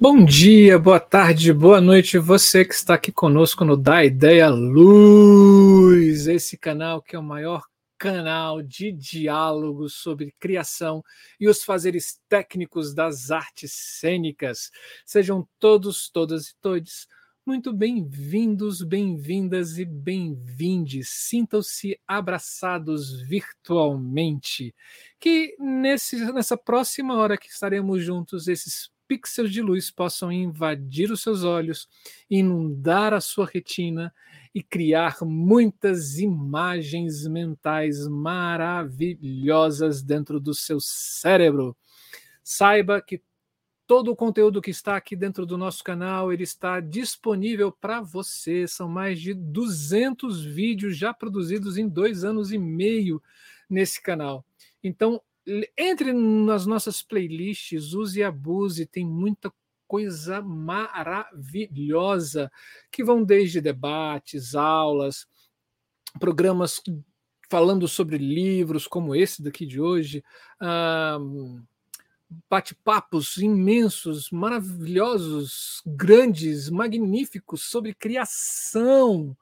Bom dia, boa tarde, boa noite, você que está aqui conosco no Da Ideia Luz, esse canal que é o maior canal de diálogo sobre criação e os fazeres técnicos das artes cênicas. Sejam todos, todas e todos muito bem-vindos, bem-vindas e bem-vindes. Sintam-se abraçados virtualmente. Que nesse, nessa próxima hora que estaremos juntos, esses pixels de luz possam invadir os seus olhos, inundar a sua retina e criar muitas imagens mentais maravilhosas dentro do seu cérebro. Saiba que todo o conteúdo que está aqui dentro do nosso canal ele está disponível para você. São mais de 200 vídeos já produzidos em dois anos e meio nesse canal. Então entre nas nossas playlists, use e abuse, tem muita coisa maravilhosa que vão desde debates, aulas, programas falando sobre livros, como esse daqui de hoje, bate-papos imensos, maravilhosos, grandes, magníficos sobre criação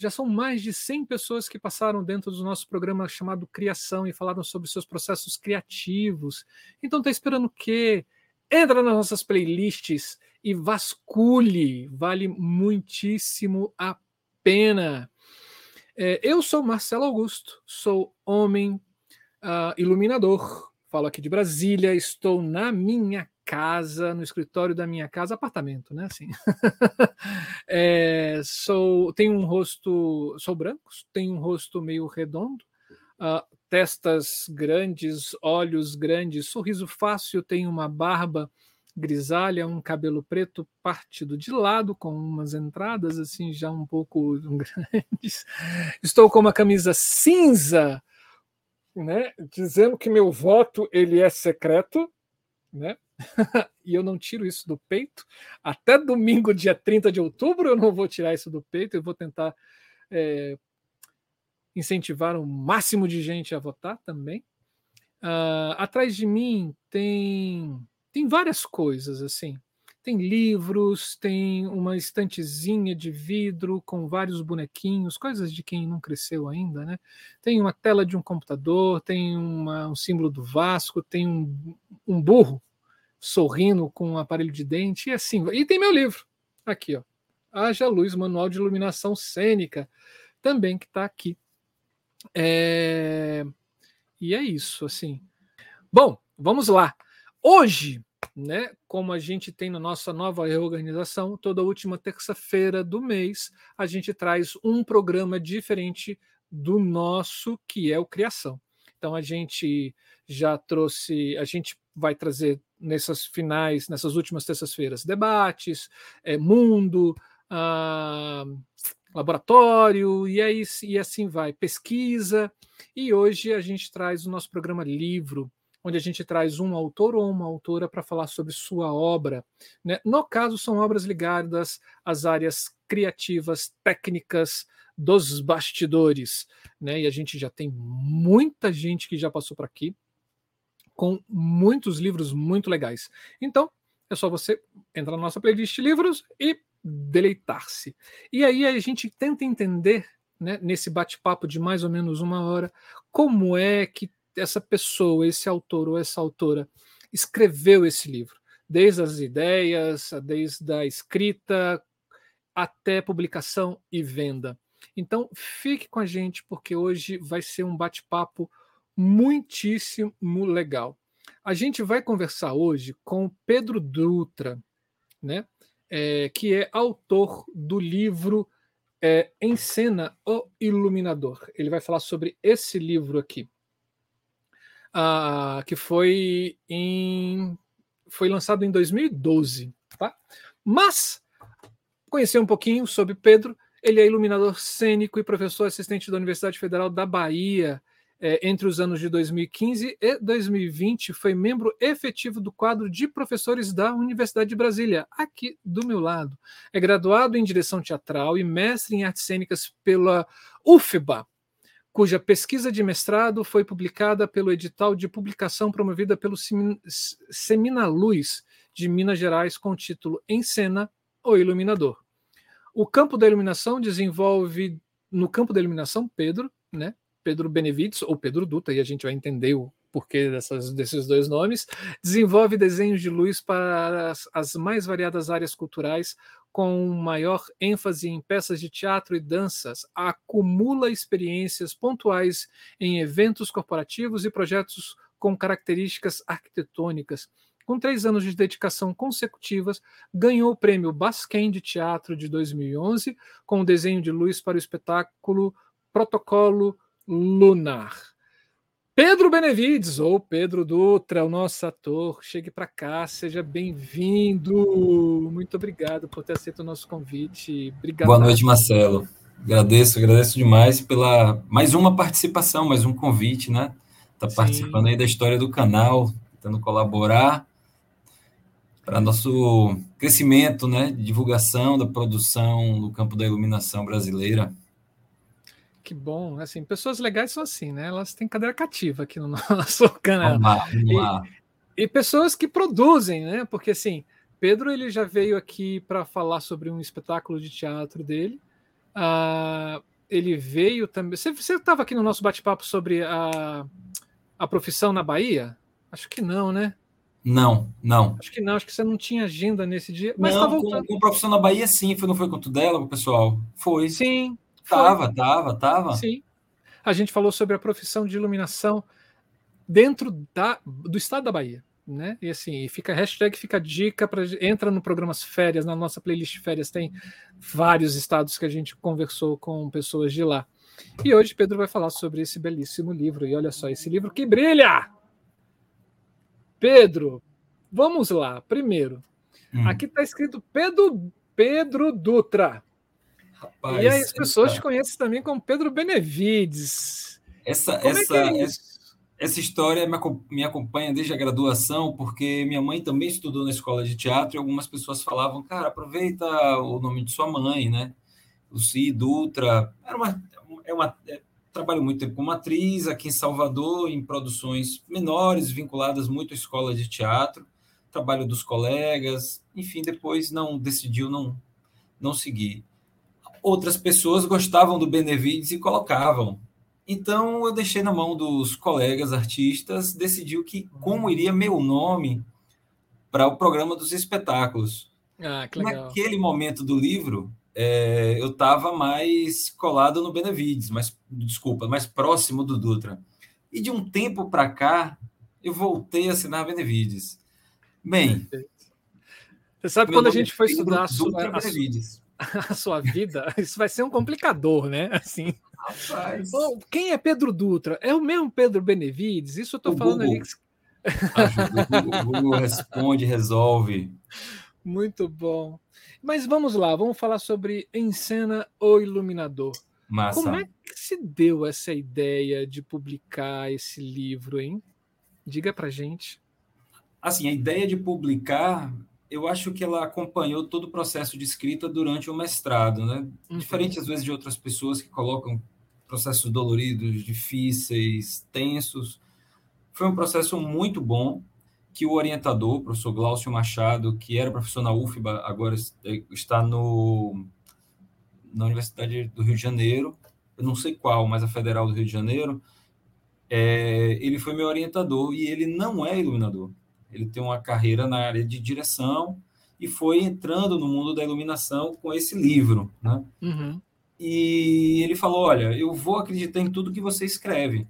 já são mais de 100 pessoas que passaram dentro do nosso programa chamado Criação e falaram sobre seus processos criativos. Então está esperando o quê? Entra nas nossas playlists e vasculhe, vale muitíssimo a pena. É, eu sou Marcelo Augusto, sou homem uh, iluminador, falo aqui de Brasília, estou na minha casa, no escritório da minha casa, apartamento, né? Assim. é, sou, tenho um rosto, sou branco, tenho um rosto meio redondo, uh, testas grandes, olhos grandes, sorriso fácil, tenho uma barba grisalha, um cabelo preto partido de lado, com umas entradas assim já um pouco grandes. Estou com uma camisa cinza, né, dizendo que meu voto ele é secreto, né? e eu não tiro isso do peito. Até domingo, dia 30 de outubro, eu não vou tirar isso do peito, eu vou tentar é, incentivar o máximo de gente a votar também. Uh, atrás de mim tem, tem várias coisas assim. Tem livros, tem uma estantezinha de vidro com vários bonequinhos, coisas de quem não cresceu ainda, né? Tem uma tela de um computador, tem uma, um símbolo do Vasco, tem um, um burro sorrindo com um aparelho de dente, e assim. E tem meu livro, aqui, ó. Haja Luz, Manual de Iluminação Cênica, também que está aqui. É... E é isso, assim. Bom, vamos lá. Hoje, né, como a gente tem na nossa nova reorganização, toda última terça-feira do mês, a gente traz um programa diferente do nosso, que é o Criação. Então a gente já trouxe, a gente vai trazer nessas finais, nessas últimas terças-feiras, debates, é, mundo, ah, laboratório, e, aí, e assim vai, pesquisa. E hoje a gente traz o nosso programa Livro, onde a gente traz um autor ou uma autora para falar sobre sua obra. Né? No caso, são obras ligadas às áreas criativas, técnicas, dos bastidores. Né? E a gente já tem muita gente que já passou por aqui com muitos livros muito legais. Então, é só você entrar na nossa playlist de livros e deleitar-se. E aí a gente tenta entender, né, nesse bate-papo de mais ou menos uma hora, como é que essa pessoa, esse autor ou essa autora escreveu esse livro, desde as ideias, desde a escrita até publicação e venda. Então, fique com a gente porque hoje vai ser um bate-papo muitíssimo legal. A gente vai conversar hoje com Pedro Dutra, né? É, que é autor do livro é, Em Cena, O Iluminador. Ele vai falar sobre esse livro aqui, ah, que foi, em, foi lançado em 2012. Tá? Mas, conhecer um pouquinho sobre Pedro, ele é iluminador cênico e professor assistente da Universidade Federal da Bahia é, entre os anos de 2015 e 2020, foi membro efetivo do quadro de professores da Universidade de Brasília, aqui do meu lado. É graduado em direção teatral e mestre em artes cênicas pela UFBA, cuja pesquisa de mestrado foi publicada pelo edital de publicação promovida pelo Semina Luz, de Minas Gerais com o título Em Cena, o Iluminador. O campo da iluminação desenvolve, no campo da iluminação, Pedro, né? Pedro Benevides, ou Pedro Duta, e a gente vai entender o porquê dessas, desses dois nomes, desenvolve desenhos de luz para as, as mais variadas áreas culturais, com maior ênfase em peças de teatro e danças, acumula experiências pontuais em eventos corporativos e projetos com características arquitetônicas. Com três anos de dedicação consecutivas, ganhou o prêmio Basquem de Teatro de 2011 com o desenho de luz para o espetáculo Protocolo Lunar. Pedro Benevides, ou Pedro Dutra, o nosso ator, chegue para cá, seja bem-vindo. Muito obrigado por ter aceito o nosso convite. Obrigado. Boa noite, Marcelo. Agradeço, agradeço demais pela mais uma participação, mais um convite, né? Tá participando aí da história do canal, tentando colaborar para nosso crescimento, né? Divulgação da produção no campo da iluminação brasileira. Que bom, assim, pessoas legais são assim, né? Elas têm cadeira cativa aqui no nosso canal. Vamos lá, vamos lá. E, e pessoas que produzem, né? Porque assim, Pedro ele já veio aqui para falar sobre um espetáculo de teatro dele. Uh, ele veio também. Você estava aqui no nosso bate-papo sobre a, a profissão na Bahia? Acho que não, né? Não, não. Acho que não, acho que você não tinha agenda nesse dia. Mas não, tá com, com profissão na Bahia, sim. Foi, não foi com o dela, pessoal? Foi. Sim, Tava, tava, tava. Sim. A gente falou sobre a profissão de iluminação dentro da, do estado da Bahia. Né? E assim, fica hashtag, fica dica para entra no programas férias, na nossa playlist férias tem vários estados que a gente conversou com pessoas de lá. E hoje Pedro vai falar sobre esse belíssimo livro. E olha só, esse livro que brilha! Pedro, vamos lá. Primeiro, hum. aqui está escrito Pedro Pedro Dutra. Rapaz, e aí as pessoas essa... te conhecem também como Pedro Benevides. Essa, como essa, é é essa história me acompanha desde a graduação, porque minha mãe também estudou na escola de teatro e algumas pessoas falavam, cara, aproveita o nome de sua mãe, né? Luci Dutra. Era uma, é uma, é, trabalho muito tempo como atriz aqui em Salvador, em produções menores, vinculadas muito à escola de teatro, trabalho dos colegas, enfim, depois não decidiu não, não seguir outras pessoas gostavam do Benevides e colocavam. Então eu deixei na mão dos colegas artistas, decidiu que como iria meu nome para o programa dos espetáculos. Ah, Naquele momento do livro, é, eu estava mais colado no Benevides, mas desculpa, mais próximo do Dutra. E de um tempo para cá, eu voltei a assinar Benevides. Bem, você sabe quando a gente foi estudar Dutra a, Benevides a sua vida, isso vai ser um complicador, né? Assim. Rapaz. Bom, quem é Pedro Dutra? É o mesmo Pedro Benevides? Isso eu estou falando Google. ali. o Google responde, resolve. Muito bom. Mas vamos lá, vamos falar sobre Encena o Iluminador. Massa. Como é que se deu essa ideia de publicar esse livro, hein? Diga pra gente. Assim, a ideia de publicar eu acho que ela acompanhou todo o processo de escrita durante o mestrado, né? Uhum. Diferente às vezes de outras pessoas que colocam processos doloridos, difíceis, tensos. Foi um processo muito bom que o orientador, o professor Glaucio Machado, que era professor na UFBA, agora está no, na Universidade do Rio de Janeiro, eu não sei qual, mas a Federal do Rio de Janeiro, é, ele foi meu orientador e ele não é iluminador. Ele tem uma carreira na área de direção e foi entrando no mundo da iluminação com esse livro, né? Uhum. E ele falou: Olha, eu vou acreditar em tudo que você escreve,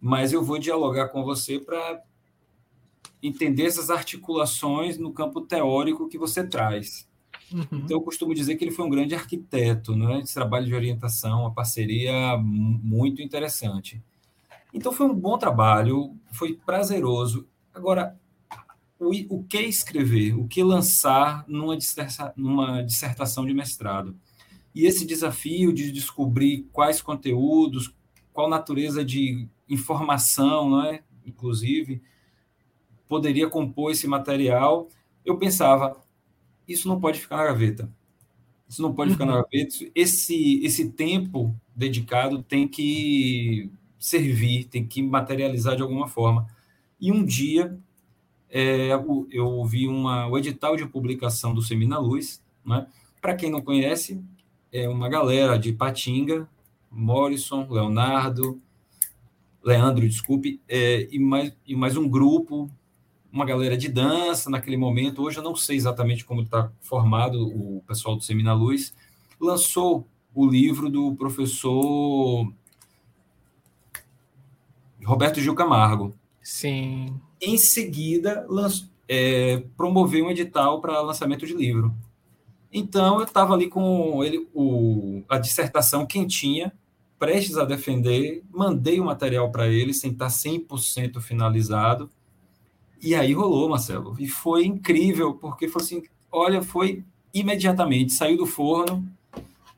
mas eu vou dialogar com você para entender essas articulações no campo teórico que você traz. Uhum. Então, eu costumo dizer que ele foi um grande arquiteto, né? Esse trabalho de orientação, uma parceria muito interessante. Então, foi um bom trabalho, foi prazeroso. Agora, o, o que escrever, o que lançar numa, disserta, numa dissertação de mestrado. E esse desafio de descobrir quais conteúdos, qual natureza de informação, não é? inclusive, poderia compor esse material, eu pensava, isso não pode ficar na gaveta. Isso não pode uhum. ficar na uhum. gaveta. Esse, esse tempo dedicado tem que servir, tem que materializar de alguma forma. E um dia é, eu vi uma, o edital de publicação do Semina Luz. Né? Para quem não conhece, é uma galera de Patinga, Morrison, Leonardo, Leandro, desculpe, é, e, mais, e mais um grupo, uma galera de dança naquele momento. Hoje eu não sei exatamente como está formado o pessoal do Semina Luz. Lançou o livro do professor Roberto Gil Camargo. Sim. Em seguida, é, promoveu um edital para lançamento de livro. Então, eu estava ali com ele, o, a dissertação quentinha, prestes a defender, mandei o material para ele, sem estar 100% finalizado. E aí rolou, Marcelo. E foi incrível, porque foi assim: olha, foi imediatamente, saiu do forno,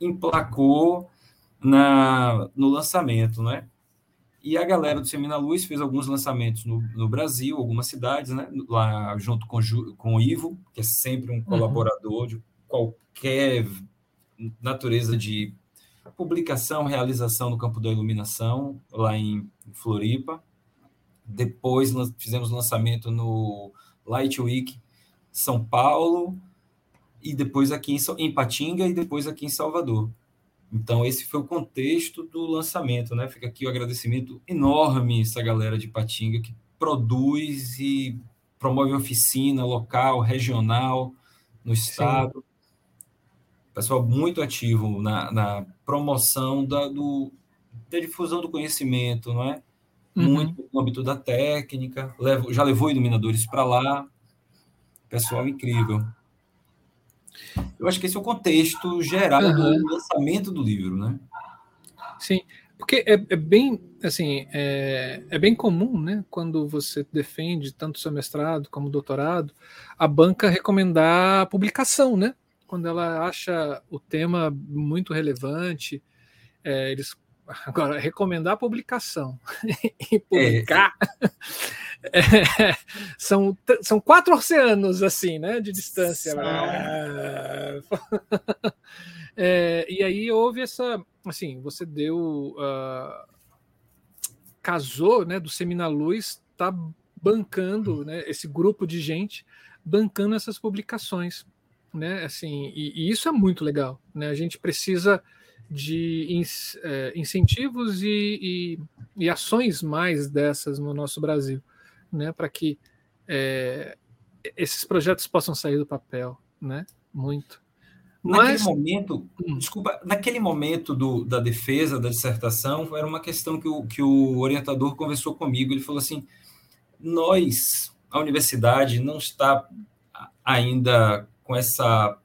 emplacou na, no lançamento, né? E a galera do Semina Luz fez alguns lançamentos no, no Brasil, algumas cidades, né? Lá junto com, com o Ivo, que é sempre um uhum. colaborador de qualquer natureza de publicação, realização no campo da iluminação, lá em Floripa. Depois fizemos lançamento no Light Week São Paulo, e depois aqui em, em Patinga e depois aqui em Salvador. Então, esse foi o contexto do lançamento, né? Fica aqui o agradecimento enorme essa galera de Patinga que produz e promove oficina local, regional, no estado. Sim. Pessoal muito ativo na, na promoção da, do, da difusão do conhecimento, não é? Uhum. Muito no âmbito da técnica, levo, já levou iluminadores para lá. Pessoal incrível. Eu acho que esse é o contexto geral uhum. do lançamento do livro, né? Sim, porque é, é bem assim é, é, bem comum, né? Quando você defende tanto seu mestrado como doutorado, a banca recomendar a publicação, né? Quando ela acha o tema muito relevante, é, eles Agora, recomendar a publicação e publicar é. É, são, são quatro oceanos assim, né, de distância. É, e aí houve essa, assim, você deu, uh, casou, né, do Semina Luz, tá bancando, né, esse grupo de gente bancando essas publicações, né, assim, e, e isso é muito legal, né, a gente precisa de é, incentivos e, e, e, ações mais dessas no nosso Brasil, né, para que é, esses projetos possam sair do papel, né, muito. Naquele Mas... momento, hum. desculpa, naquele momento do, da defesa da dissertação, era uma questão que o, que o orientador conversou comigo. Ele falou assim: nós, a universidade, não está ainda com essa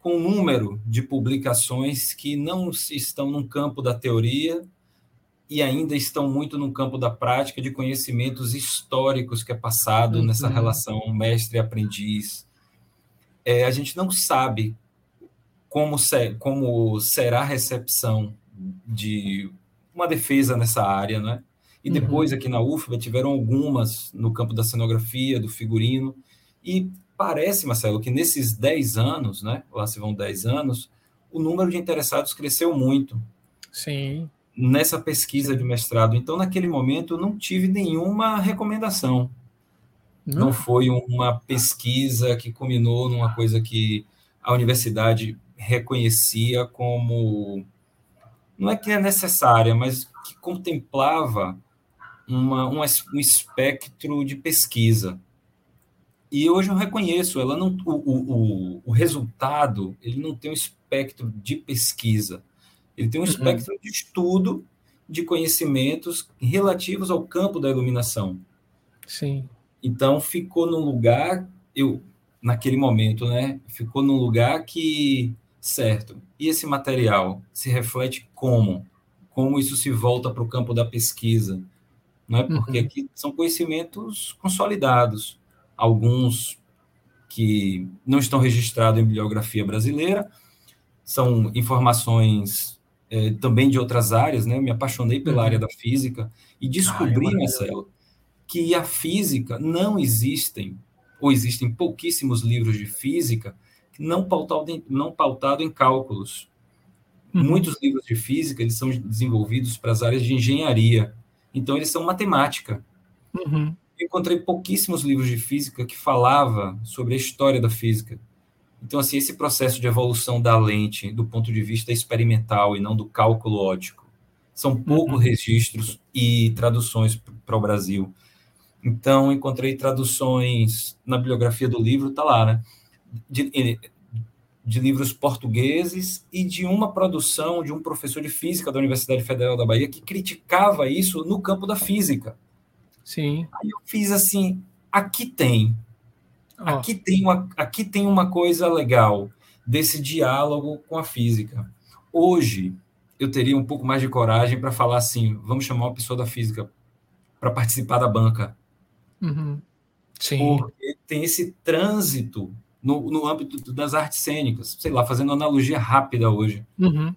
com um número de publicações que não estão no campo da teoria e ainda estão muito no campo da prática de conhecimentos históricos que é passado uhum. nessa relação mestre-aprendiz. É, a gente não sabe como, ser, como será a recepção de uma defesa nessa área, né? E depois, uhum. aqui na UFBA, tiveram algumas no campo da cenografia, do figurino, e parece, Marcelo, que nesses 10 anos, né, lá se vão 10 anos, o número de interessados cresceu muito. Sim. Nessa pesquisa de mestrado. Então, naquele momento, eu não tive nenhuma recomendação. Não. não foi uma pesquisa que culminou numa coisa que a universidade reconhecia como. Não é que é necessária, mas que contemplava uma, um, um espectro de pesquisa. E hoje eu reconheço, ela não, o, o, o resultado ele não tem um espectro de pesquisa, ele tem um uhum. espectro de estudo de conhecimentos relativos ao campo da iluminação. Sim. Então ficou num lugar, eu naquele momento, né, ficou num lugar que certo. E esse material se reflete como? Como isso se volta para o campo da pesquisa? Não é porque uhum. aqui são conhecimentos consolidados alguns que não estão registrados em bibliografia brasileira, são informações é, também de outras áreas, né? Eu me apaixonei pela uhum. área da física e descobri, Marcelo, que a física não existem, ou existem pouquíssimos livros de física não pautado em, não pautado em cálculos. Uhum. Muitos livros de física eles são desenvolvidos para as áreas de engenharia, então eles são matemática. Uhum. Encontrei pouquíssimos livros de física que falava sobre a história da física. Então, assim, esse processo de evolução da lente do ponto de vista experimental e não do cálculo óptico, são poucos uhum. registros e traduções para o Brasil. Então, encontrei traduções na bibliografia do livro, tá lá, né? De, de livros portugueses e de uma produção de um professor de física da Universidade Federal da Bahia que criticava isso no campo da física. Sim. Aí eu fiz assim, aqui tem. Oh. Aqui tem uma, aqui tem uma coisa legal desse diálogo com a física. Hoje eu teria um pouco mais de coragem para falar assim, vamos chamar uma pessoa da física para participar da banca. Uhum. Sim. Porque tem esse trânsito no, no âmbito das artes cênicas, sei lá, fazendo analogia rápida hoje. Uhum.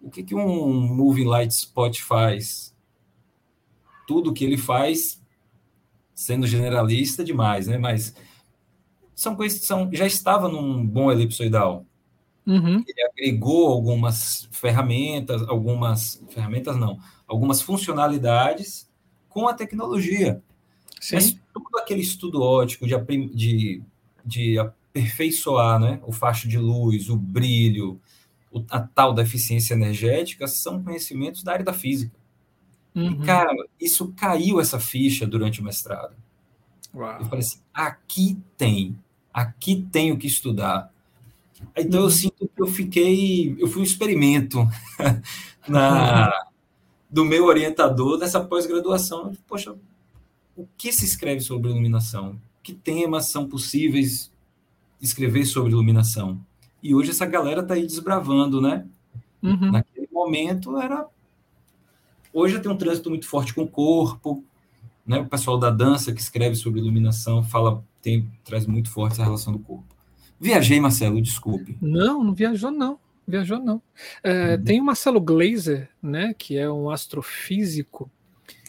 O que, que um Moving Light Spot faz? Tudo que ele faz, sendo generalista demais, né? Mas são coisas que são, já estava num bom elipsoidal. Uhum. Ele agregou algumas ferramentas, algumas ferramentas não, algumas funcionalidades com a tecnologia. Sim. Mas todo aquele estudo ótico de, de, de aperfeiçoar né, o facho de luz, o brilho, o, a tal da eficiência energética, são conhecimentos da área da física. Uhum. E, cara, isso caiu essa ficha durante o mestrado. Uau. Eu falei assim: aqui tem, aqui tem o que estudar. Então uhum. eu sinto que eu fiquei, eu fui um experimento na, do meu orientador nessa pós-graduação. Poxa, o que se escreve sobre iluminação? Que temas são possíveis escrever sobre iluminação? E hoje essa galera está aí desbravando, né? Uhum. Naquele momento era. Hoje tem um trânsito muito forte com o corpo, né? O pessoal da dança que escreve sobre iluminação fala, tem, traz muito forte essa relação do corpo. Viajei, Marcelo, desculpe. Não, não viajou, não. Viajou, não. É, uhum. Tem o Marcelo Glazer, né, que é um astrofísico,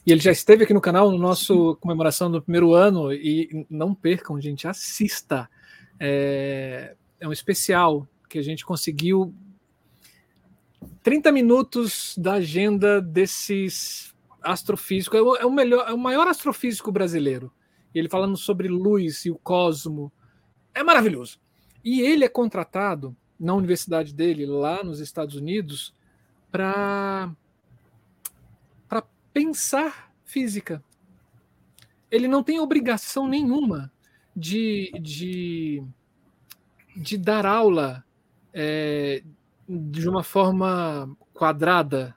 e ele já esteve aqui no canal no nosso comemoração do primeiro ano, e não percam, gente, assista. É, é um especial que a gente conseguiu 30 minutos da agenda desses astrofísicos. É o, é o melhor, é o maior astrofísico brasileiro. Ele falando sobre luz e o cosmo. É maravilhoso. E ele é contratado na universidade dele, lá nos Estados Unidos, para pensar física. Ele não tem obrigação nenhuma de, de, de dar aula é, de uma forma quadrada.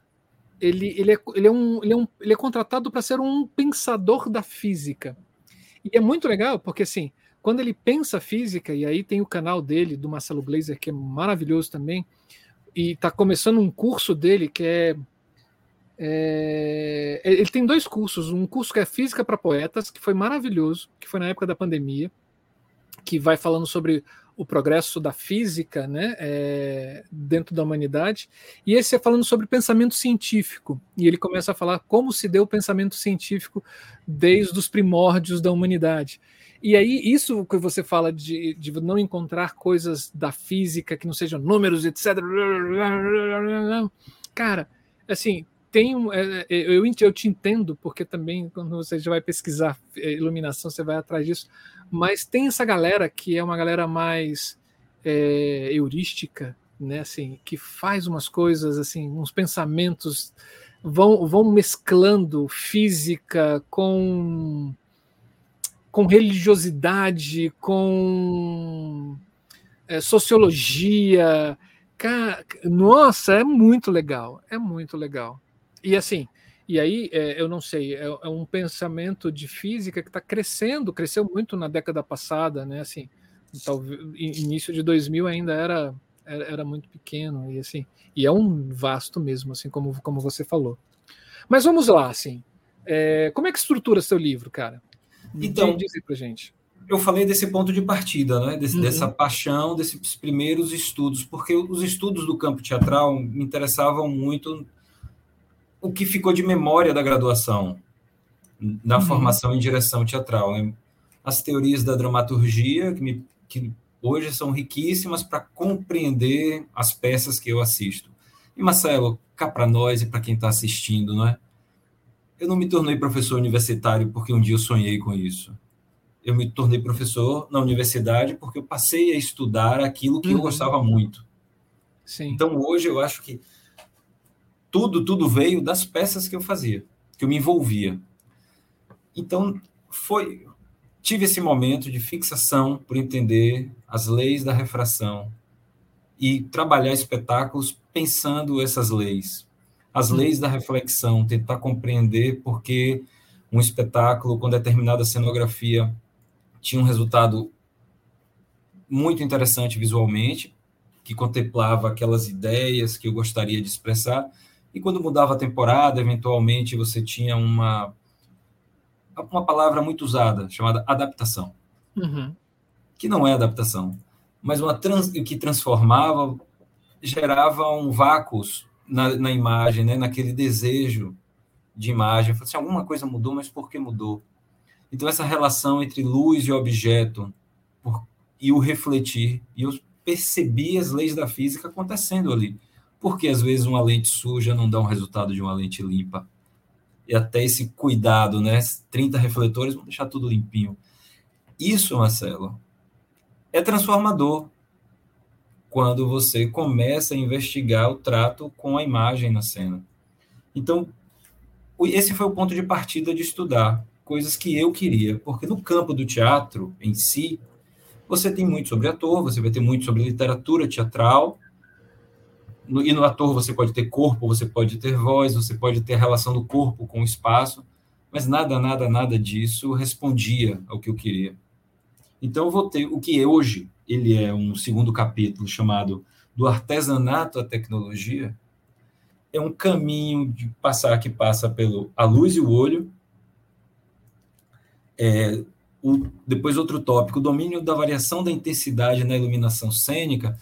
Ele, ele, é, ele, é, um, ele, é, um, ele é contratado para ser um pensador da física. E é muito legal, porque assim, quando ele pensa física, e aí tem o canal dele, do Marcelo Glazer, que é maravilhoso também, e está começando um curso dele que é, é, Ele tem dois cursos: um curso que é Física para Poetas, que foi maravilhoso, que foi na época da pandemia, que vai falando sobre o progresso da física né, é, dentro da humanidade, e esse é falando sobre pensamento científico, e ele começa a falar como se deu o pensamento científico desde os primórdios da humanidade. E aí, isso que você fala de, de não encontrar coisas da física que não sejam números, etc. Cara, assim, tem um, é, é, eu, eu te entendo, porque também quando você já vai pesquisar é, iluminação, você vai atrás disso, mas tem essa galera que é uma galera mais é, heurística, né, assim, que faz umas coisas, assim, uns pensamentos, vão, vão mesclando física com com religiosidade, com é, sociologia. Cara, nossa, é muito legal, é muito legal. E assim, e aí é, eu não sei, é, é, um pensamento de física que está crescendo, cresceu muito na década passada, né? Assim, talvez início de 2000 ainda era, era, era muito pequeno e assim, e é um vasto mesmo, assim como como você falou. Mas vamos lá, assim, é, como é que estrutura seu livro, cara? Então, diz para gente. Eu falei desse ponto de partida, né? Desse, uhum. dessa paixão, desses primeiros estudos, porque os estudos do campo teatral me interessavam muito o que ficou de memória da graduação, da uhum. formação em direção teatral. Né? As teorias da dramaturgia, que, me, que hoje são riquíssimas para compreender as peças que eu assisto. E, Marcelo, cá para nós e para quem está assistindo, não é? eu não me tornei professor universitário porque um dia eu sonhei com isso. Eu me tornei professor na universidade porque eu passei a estudar aquilo que uhum. eu gostava muito. Sim. Então hoje eu acho que tudo, tudo veio das peças que eu fazia, que eu me envolvia. Então foi, tive esse momento de fixação por entender as leis da refração e trabalhar espetáculos pensando essas leis, as leis da reflexão, tentar compreender porque um espetáculo com determinada cenografia tinha um resultado muito interessante visualmente, que contemplava aquelas ideias que eu gostaria de expressar, e quando mudava a temporada, eventualmente você tinha uma uma palavra muito usada chamada adaptação, uhum. que não é adaptação, mas uma trans, que transformava, gerava um vácuo na, na imagem, né? naquele desejo de imagem. Assim, alguma coisa mudou, mas por que mudou? Então, essa relação entre luz e objeto por, e o refletir, e eu percebi as leis da física acontecendo ali. Porque às vezes uma lente suja não dá um resultado de uma lente limpa. E até esse cuidado, né? 30 refletores, vamos deixar tudo limpinho. Isso, Marcelo, é transformador quando você começa a investigar o trato com a imagem na cena. Então, esse foi o ponto de partida de estudar coisas que eu queria, porque no campo do teatro em si, você tem muito sobre ator, você vai ter muito sobre literatura teatral, no, e no ator você pode ter corpo, você pode ter voz, você pode ter a relação do corpo com o espaço, mas nada, nada, nada disso respondia ao que eu queria. Então eu vou ter o que hoje ele é um segundo capítulo chamado do artesanato à tecnologia, é um caminho de passar que passa pelo a luz e o olho. É, o, depois outro tópico, o domínio da variação da intensidade na iluminação cênica.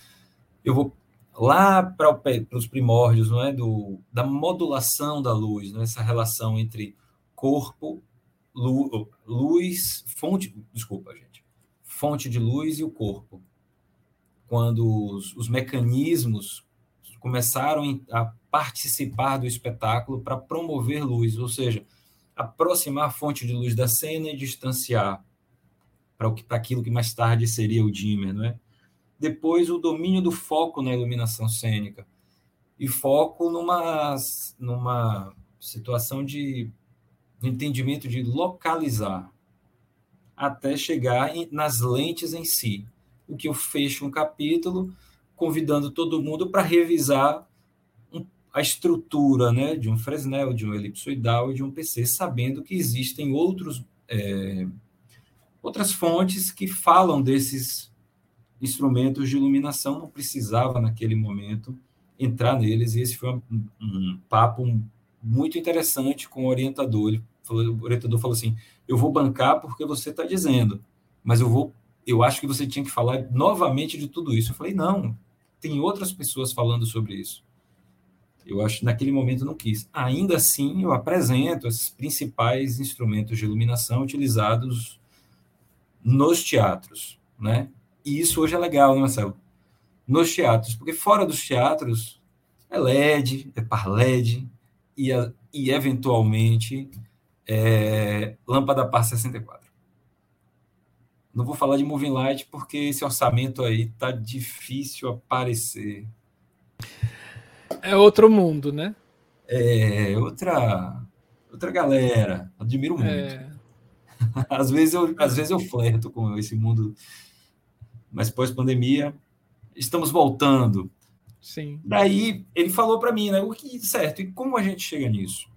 Eu vou lá para os primórdios, não é, do, da modulação da luz, não é? essa relação entre corpo, luz, fonte, desculpa, gente fonte de luz e o corpo. Quando os, os mecanismos começaram a participar do espetáculo para promover luz, ou seja, aproximar a fonte de luz da cena e distanciar para aquilo que mais tarde seria o dimmer, não é? Depois o domínio do foco na iluminação cênica e foco numa numa situação de entendimento de localizar até chegar em, nas lentes em si. O que eu fecho um capítulo convidando todo mundo para revisar um, a estrutura né, de um Fresnel, de um elipsoidal e de um PC, sabendo que existem outros, é, outras fontes que falam desses instrumentos de iluminação, não precisava naquele momento entrar neles, e esse foi um, um papo muito interessante com o orientador. Ele falou, o orientador falou assim: eu vou bancar porque você está dizendo, mas eu vou, eu acho que você tinha que falar novamente de tudo isso. Eu falei, não, tem outras pessoas falando sobre isso. Eu acho que naquele momento não quis. Ainda assim, eu apresento esses principais instrumentos de iluminação utilizados nos teatros, né? E isso hoje é legal, né, Marcelo? Nos teatros, porque fora dos teatros é LED, é par LED e, e eventualmente é, lâmpada par 64. Não vou falar de Moving Light porque esse orçamento aí tá difícil aparecer. É outro mundo, né? É outra outra galera. Admiro muito. É... às vezes eu às vezes eu flerto com esse mundo, mas pós pandemia estamos voltando. Sim. Daí ele falou para mim, né? O que certo? E como a gente chega nisso?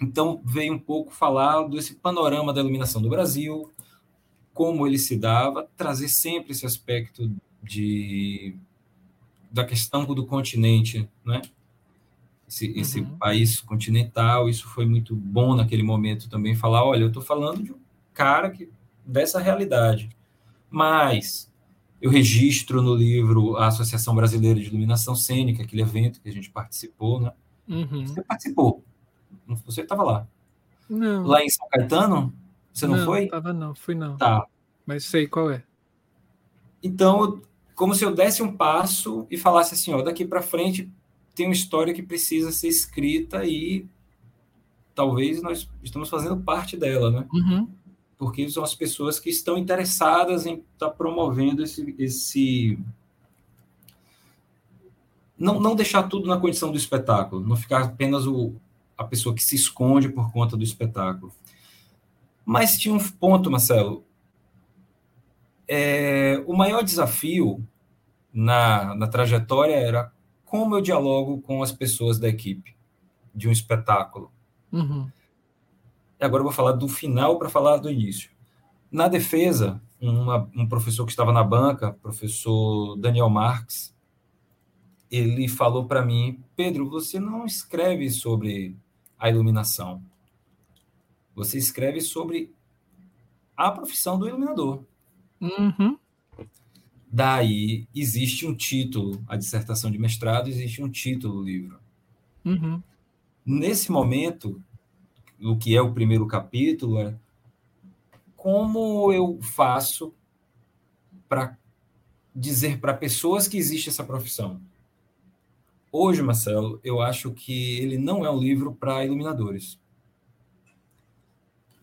Então, veio um pouco falar desse panorama da iluminação do Brasil, como ele se dava, trazer sempre esse aspecto de da questão do continente, né? Esse, uhum. esse país continental, isso foi muito bom naquele momento também falar, olha, eu estou falando de um cara que dessa realidade, mas eu registro no livro a Associação Brasileira de Iluminação Cênica, aquele evento que a gente participou, né? Uhum. Você participou, você estava lá. Não. Lá em São Caetano? Você não, não foi? Tava não, fui não. Tá. Mas sei qual é. Então, como se eu desse um passo e falasse assim, ó, daqui para frente tem uma história que precisa ser escrita e talvez nós estamos fazendo parte dela, né? Uhum. Porque são as pessoas que estão interessadas em estar tá promovendo esse, esse não, não deixar tudo na condição do espetáculo, não ficar apenas o, a pessoa que se esconde por conta do espetáculo. Mas tinha um ponto, Marcelo. É, o maior desafio na, na trajetória era como eu dialogo com as pessoas da equipe de um espetáculo. Uhum. Agora eu vou falar do final para falar do início. Na defesa, uma, um professor que estava na banca, professor Daniel Marques, ele falou para mim, Pedro, você não escreve sobre a iluminação. Você escreve sobre a profissão do iluminador. Uhum. Daí existe um título, a dissertação de mestrado, existe um título do livro. Uhum. Nesse momento, o que é o primeiro capítulo é como eu faço para dizer para pessoas que existe essa profissão. Hoje, Marcelo, eu acho que ele não é um livro para iluminadores.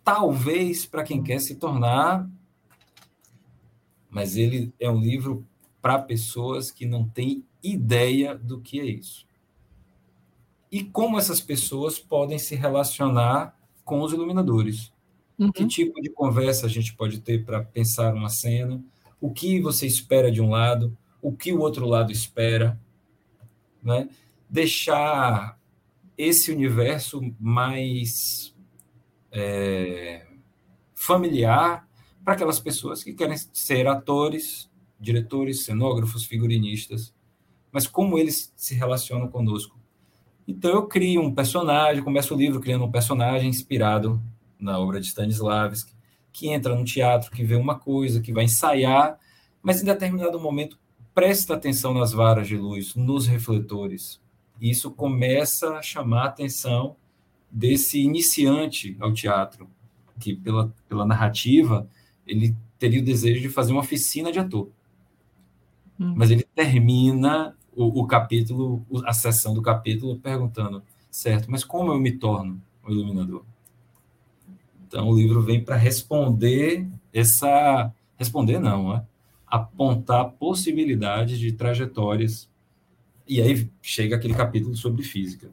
Talvez para quem quer se tornar, mas ele é um livro para pessoas que não têm ideia do que é isso. E como essas pessoas podem se relacionar com os iluminadores. Uhum. Que tipo de conversa a gente pode ter para pensar uma cena? O que você espera de um lado? O que o outro lado espera? né? deixar esse universo mais é, familiar para aquelas pessoas que querem ser atores, diretores, cenógrafos, figurinistas, mas como eles se relacionam conosco. Então eu crio um personagem, começo o livro criando um personagem inspirado na obra de Stanislavski, que entra no teatro, que vê uma coisa, que vai ensaiar, mas em determinado momento presta atenção nas varas de luz, nos refletores. Isso começa a chamar a atenção desse iniciante ao teatro, que pela, pela narrativa ele teria o desejo de fazer uma oficina de ator. Hum. Mas ele termina o, o, capítulo, a sessão do capítulo, perguntando: certo, mas como eu me torno um iluminador? Então o livro vem para responder essa. Responder não, é? apontar possibilidades de trajetórias. E aí chega aquele capítulo sobre física.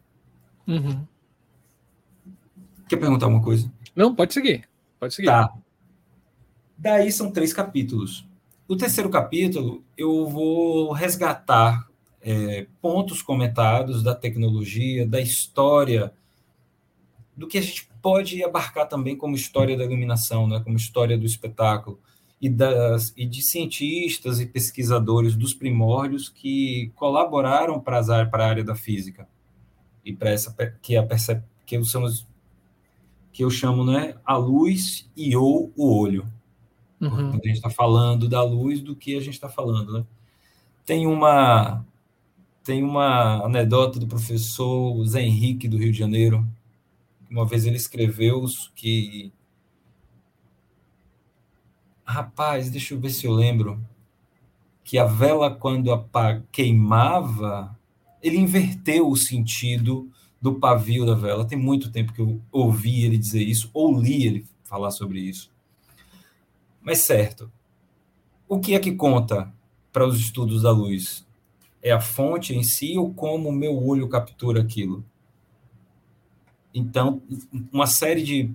Uhum. Quer perguntar uma coisa? Não, pode seguir. Pode seguir. Tá. Daí são três capítulos. No terceiro capítulo, eu vou resgatar é, pontos comentados da tecnologia, da história, do que a gente pode abarcar também como história da iluminação, né, como história do espetáculo e, das, e de cientistas e pesquisadores dos primórdios que colaboraram para, a área da física e para essa que é a que eu chamo que eu chamo né a luz e ou o olho uhum. quando a gente está falando da luz do que a gente está falando né? tem uma tem uma anedota do professor Zé Henrique do Rio de Janeiro uma vez ele escreveu que Rapaz, deixa eu ver se eu lembro. Que a vela, quando queimava, ele inverteu o sentido do pavio da vela. Tem muito tempo que eu ouvi ele dizer isso, ou li ele falar sobre isso. Mas certo, o que é que conta para os estudos da luz? É a fonte em si ou como o meu olho captura aquilo? Então, uma série de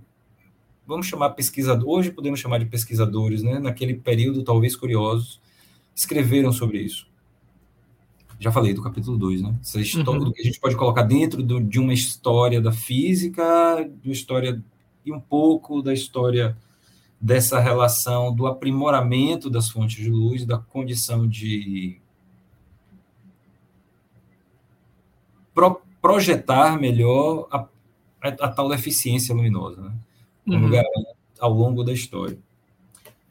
vamos chamar pesquisador, hoje podemos chamar de pesquisadores, né? naquele período talvez curiosos, escreveram sobre isso. Já falei do capítulo 2, né? Essa história, uhum. do que a gente pode colocar dentro do, de uma história da física, de uma história e um pouco da história dessa relação do aprimoramento das fontes de luz, da condição de pro, projetar melhor a, a, a tal eficiência luminosa, né? como uhum. ao longo da história.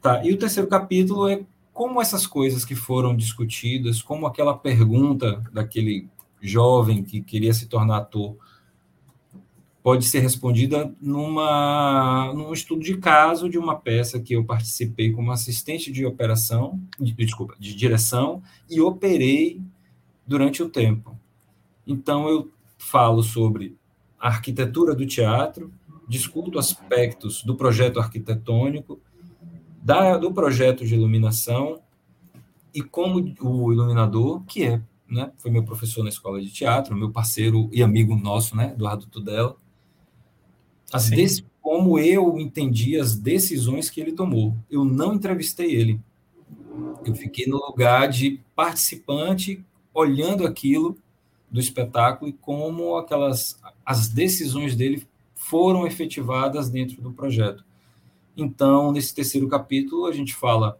Tá, e o terceiro capítulo é como essas coisas que foram discutidas, como aquela pergunta daquele jovem que queria se tornar ator, pode ser respondida numa, num estudo de caso de uma peça que eu participei como assistente de operação, de, desculpa, de direção, e operei durante o tempo. Então, eu falo sobre a arquitetura do teatro, discuto aspectos do projeto arquitetônico, da, do projeto de iluminação e como o iluminador, que é, né, foi meu professor na escola de teatro, meu parceiro e amigo nosso, né, Eduardo Tudela, as como eu entendi as decisões que ele tomou. Eu não entrevistei ele. Eu fiquei no lugar de participante, olhando aquilo do espetáculo e como aquelas as decisões dele foram efetivadas dentro do projeto. Então, nesse terceiro capítulo, a gente fala,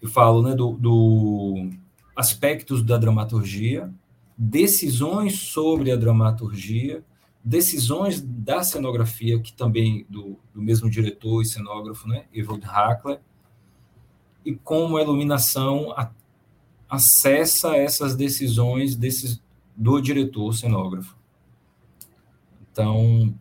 eu falo né, do, do aspectos da dramaturgia, decisões sobre a dramaturgia, decisões da cenografia, que também do, do mesmo diretor e cenógrafo, né, Evald Hackler, e como a iluminação a, acessa essas decisões desses, do diretor cenógrafo. Então,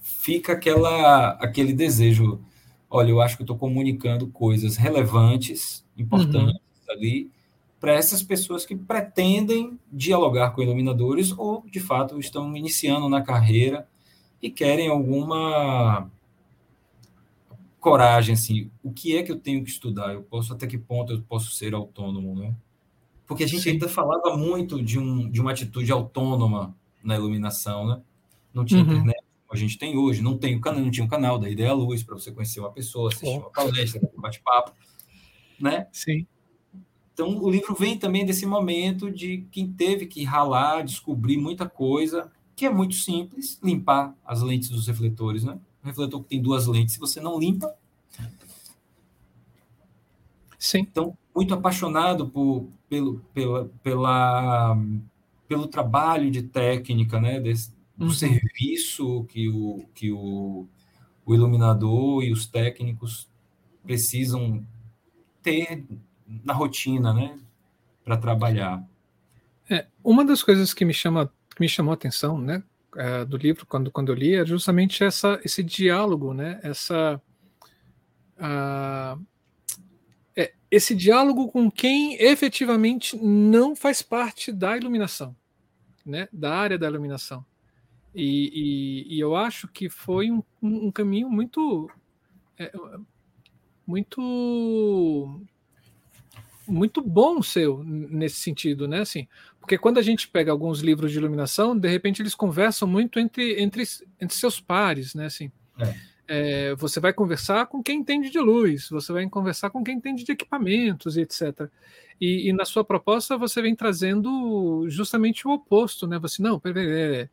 fica aquela, aquele desejo, olha, eu acho que eu estou comunicando coisas relevantes, importantes uhum. ali, para essas pessoas que pretendem dialogar com iluminadores ou, de fato, estão iniciando na carreira e querem alguma coragem, assim, o que é que eu tenho que estudar? Eu posso, até que ponto eu posso ser autônomo, né? Porque a gente Sim. ainda falava muito de, um, de uma atitude autônoma na iluminação, né? Não tinha uhum. internet como a gente tem hoje, não, tem, não tinha um canal da Ideia Luz para você conhecer uma pessoa, assistir uma palestra, um bate-papo, né? Sim. Então, o livro vem também desse momento de quem teve que ralar, descobrir muita coisa, que é muito simples, limpar as lentes dos refletores, né? Um refletor que tem duas lentes, se você não limpa. Sim. Então, muito apaixonado por, pelo, pela, pela, pelo trabalho de técnica, né? Desse, do uhum. serviço que, o, que o, o iluminador e os técnicos precisam ter na rotina, né, para trabalhar. É, uma das coisas que me chama que me chamou a atenção, né, é, do livro quando quando eu li é justamente essa esse diálogo, né, essa uh, esse diálogo com quem efetivamente não faz parte da iluminação, né, da área da iluminação. E, e, e eu acho que foi um, um caminho muito é, muito muito bom seu nesse sentido, né? Assim, porque quando a gente pega alguns livros de iluminação, de repente eles conversam muito entre, entre, entre seus pares, né? Assim, é. É, você vai conversar com quem entende de luz, você vai conversar com quem entende de equipamentos, etc. E, e na sua proposta você vem trazendo justamente o oposto, né? Você não, peraí,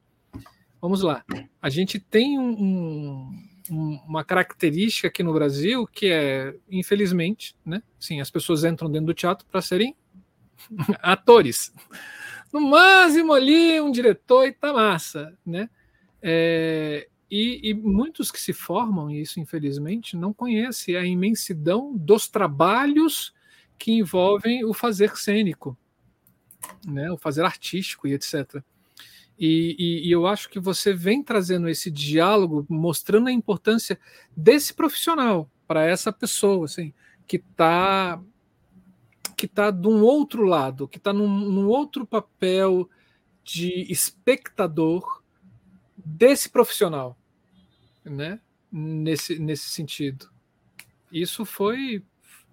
vamos lá. A gente tem um, um, uma característica aqui no Brasil que é, infelizmente, né? Sim, as pessoas entram dentro do teatro para serem atores. No máximo ali um diretor e tá massa, né? É, e, e, muitos que se formam, e isso infelizmente, não conhecem a imensidão dos trabalhos que envolvem o fazer cênico, né? o fazer artístico e etc. E, e, e, eu acho que você vem trazendo esse diálogo, mostrando a importância desse profissional para essa pessoa, assim, que está que tá de um outro lado, que está num, num, outro papel de espectador desse profissional, né? Nesse, nesse sentido. Isso foi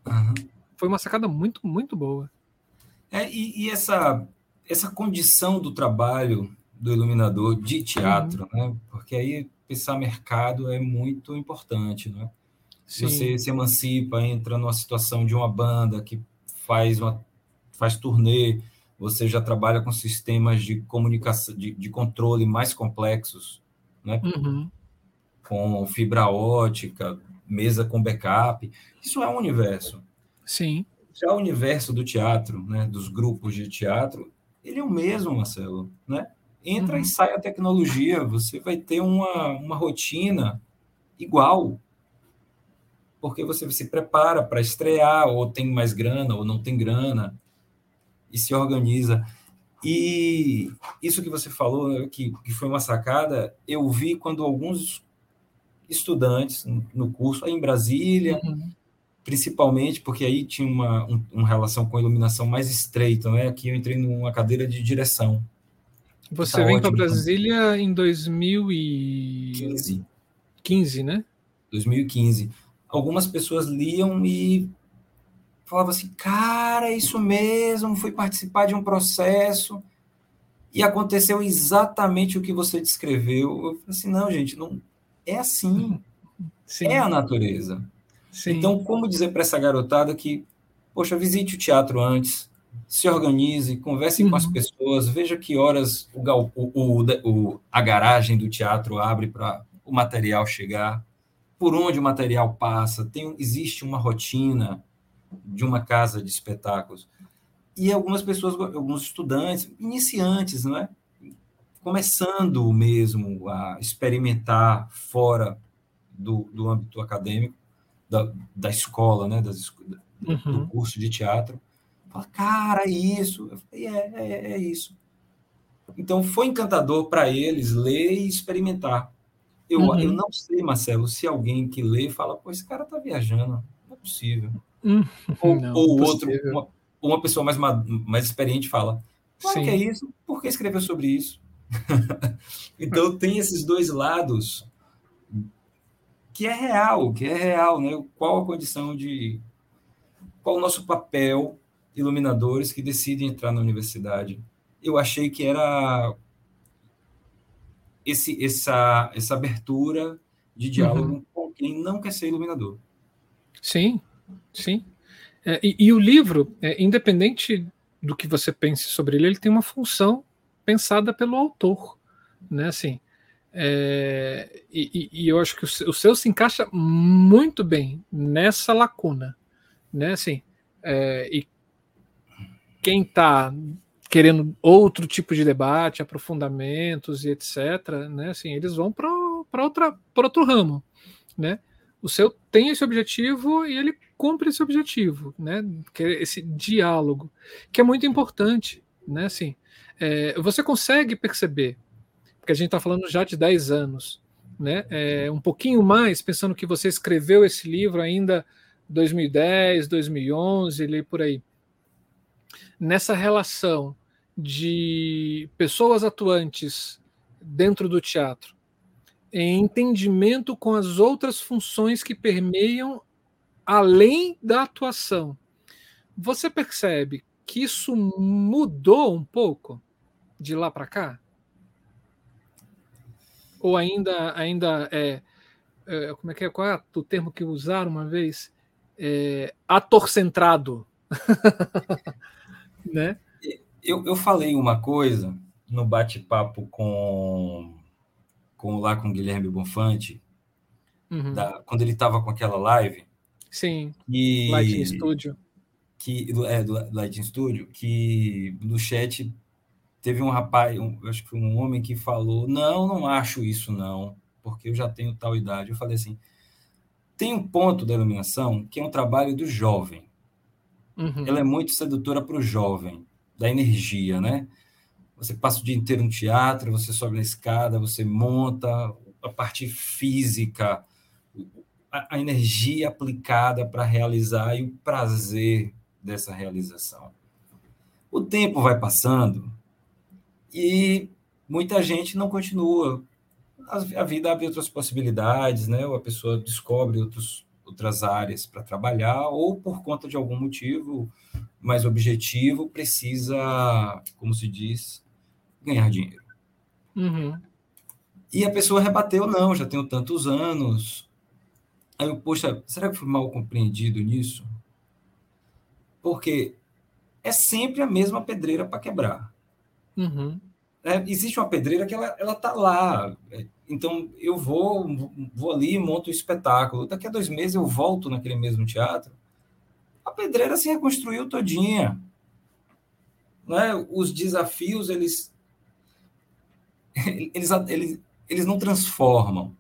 uhum. foi uma sacada muito muito boa. É, e, e essa essa condição do trabalho do iluminador de teatro, uhum. né? Porque aí pensar mercado é muito importante, né? Se você se emancipa, entra numa situação de uma banda que faz uma faz turnê, você já trabalha com sistemas de comunicação, de, de controle mais complexos, né? Uhum. Com fibra ótica, mesa com backup. Isso é um universo. Sim. Já o universo do teatro, né? Dos grupos de teatro, ele é o mesmo, Marcelo, né? entra uhum. e sai a tecnologia, você vai ter uma, uma rotina igual, porque você se prepara para estrear, ou tem mais grana, ou não tem grana, e se organiza. E isso que você falou, né, que, que foi uma sacada, eu vi quando alguns estudantes no curso, aí em Brasília, uhum. principalmente, porque aí tinha uma, um, uma relação com iluminação mais estreita, né? Aqui eu entrei numa cadeira de direção Você tá vem para Brasília em 2015, 15, né? 2015. Algumas pessoas liam e falavam assim: cara, é isso mesmo, fui participar de um processo e aconteceu exatamente o que você descreveu. Eu falei assim: não, gente, não é assim. Sim. É a natureza. Sim. Então, como dizer para essa garotada que, poxa, visite o teatro antes, se organize, converse uhum. com as uhum. pessoas, veja que horas o, o, o, a garagem do teatro abre para o material chegar, por onde o material passa, tem, existe uma rotina de uma casa de espetáculos. E algumas pessoas, alguns estudantes, iniciantes, não é? Começando mesmo a experimentar fora do, do âmbito acadêmico, da, da escola, né? Das, uhum. do curso de teatro, Fala, cara, é isso. Eu falei, é, é, é isso. Então foi encantador para eles ler e experimentar. Eu, uhum. eu não sei, Marcelo, se alguém que lê fala, pô, esse cara tá viajando, não é possível. Uhum. Ou, não, ou outro, uma, uma, pessoa mais, mais experiente fala, claro Sim. que é isso, por que escreveu sobre isso? então tem esses dois lados que é real, que é real, né? Qual a condição de qual o nosso papel iluminadores que decidem entrar na universidade. Eu achei que era esse, essa, essa abertura de diálogo uhum. com quem não quer ser iluminador. Sim, sim. É, e, e, o livro, é, independente do que você pense sobre ele, ele tem uma função pensada pelo autor, né? Assim, é, e, e, eu acho que o o seu, se encaixa muito bem nessa lacuna, né? Assim, é, e quem está querendo outro tipo de debate, aprofundamentos e etc., né, assim, eles vão para outra para outro ramo, né? O seu tem esse objetivo e ele cumpre esse objetivo, né? Que é esse diálogo, que é muito importante, né? Assim, é, você consegue perceber, porque a gente está falando já de 10 anos, né? É, um pouquinho mais, pensando que você escreveu esse livro ainda 2010, 2011, ele por aí nessa relação de pessoas atuantes dentro do teatro, em entendimento com as outras funções que permeiam além da atuação. Você percebe que isso mudou um pouco de lá para cá? Ou ainda ainda é, é, como é que é qual é o termo que usaram uma vez? É, atorcentrado. né? Eu, eu falei uma coisa no bate-papo com, com lá com o Guilherme Bonfante, uhum. da, quando ele estava com aquela live. Sim. E, Lighting Studio. Que, é, do Lighting Studio, que no chat teve um rapaz, um, acho que foi um homem que falou: Não, não acho isso, não, porque eu já tenho tal idade. Eu falei assim: tem um ponto da iluminação que é um trabalho do jovem. Uhum. Ela é muito sedutora para o jovem, da energia, né? Você passa o dia inteiro no teatro, você sobe na escada, você monta a parte física, a, a energia aplicada para realizar e o prazer dessa realização. O tempo vai passando e muita gente não continua. A vida abre outras possibilidades, né? Ou a pessoa descobre outros outras áreas para trabalhar, ou por conta de algum motivo mais objetivo, precisa, como se diz, ganhar dinheiro. Uhum. E a pessoa rebateu, não, já tenho tantos anos. Aí eu, poxa, será que fui mal compreendido nisso? Porque é sempre a mesma pedreira para quebrar. Uhum. É, existe uma pedreira que ela, ela tá lá. Então eu vou, vou ali monto o um espetáculo. Daqui a dois meses eu volto naquele mesmo teatro. A pedreira se reconstruiu todinha. Né? Os desafios, eles, eles, eles, eles não transformam.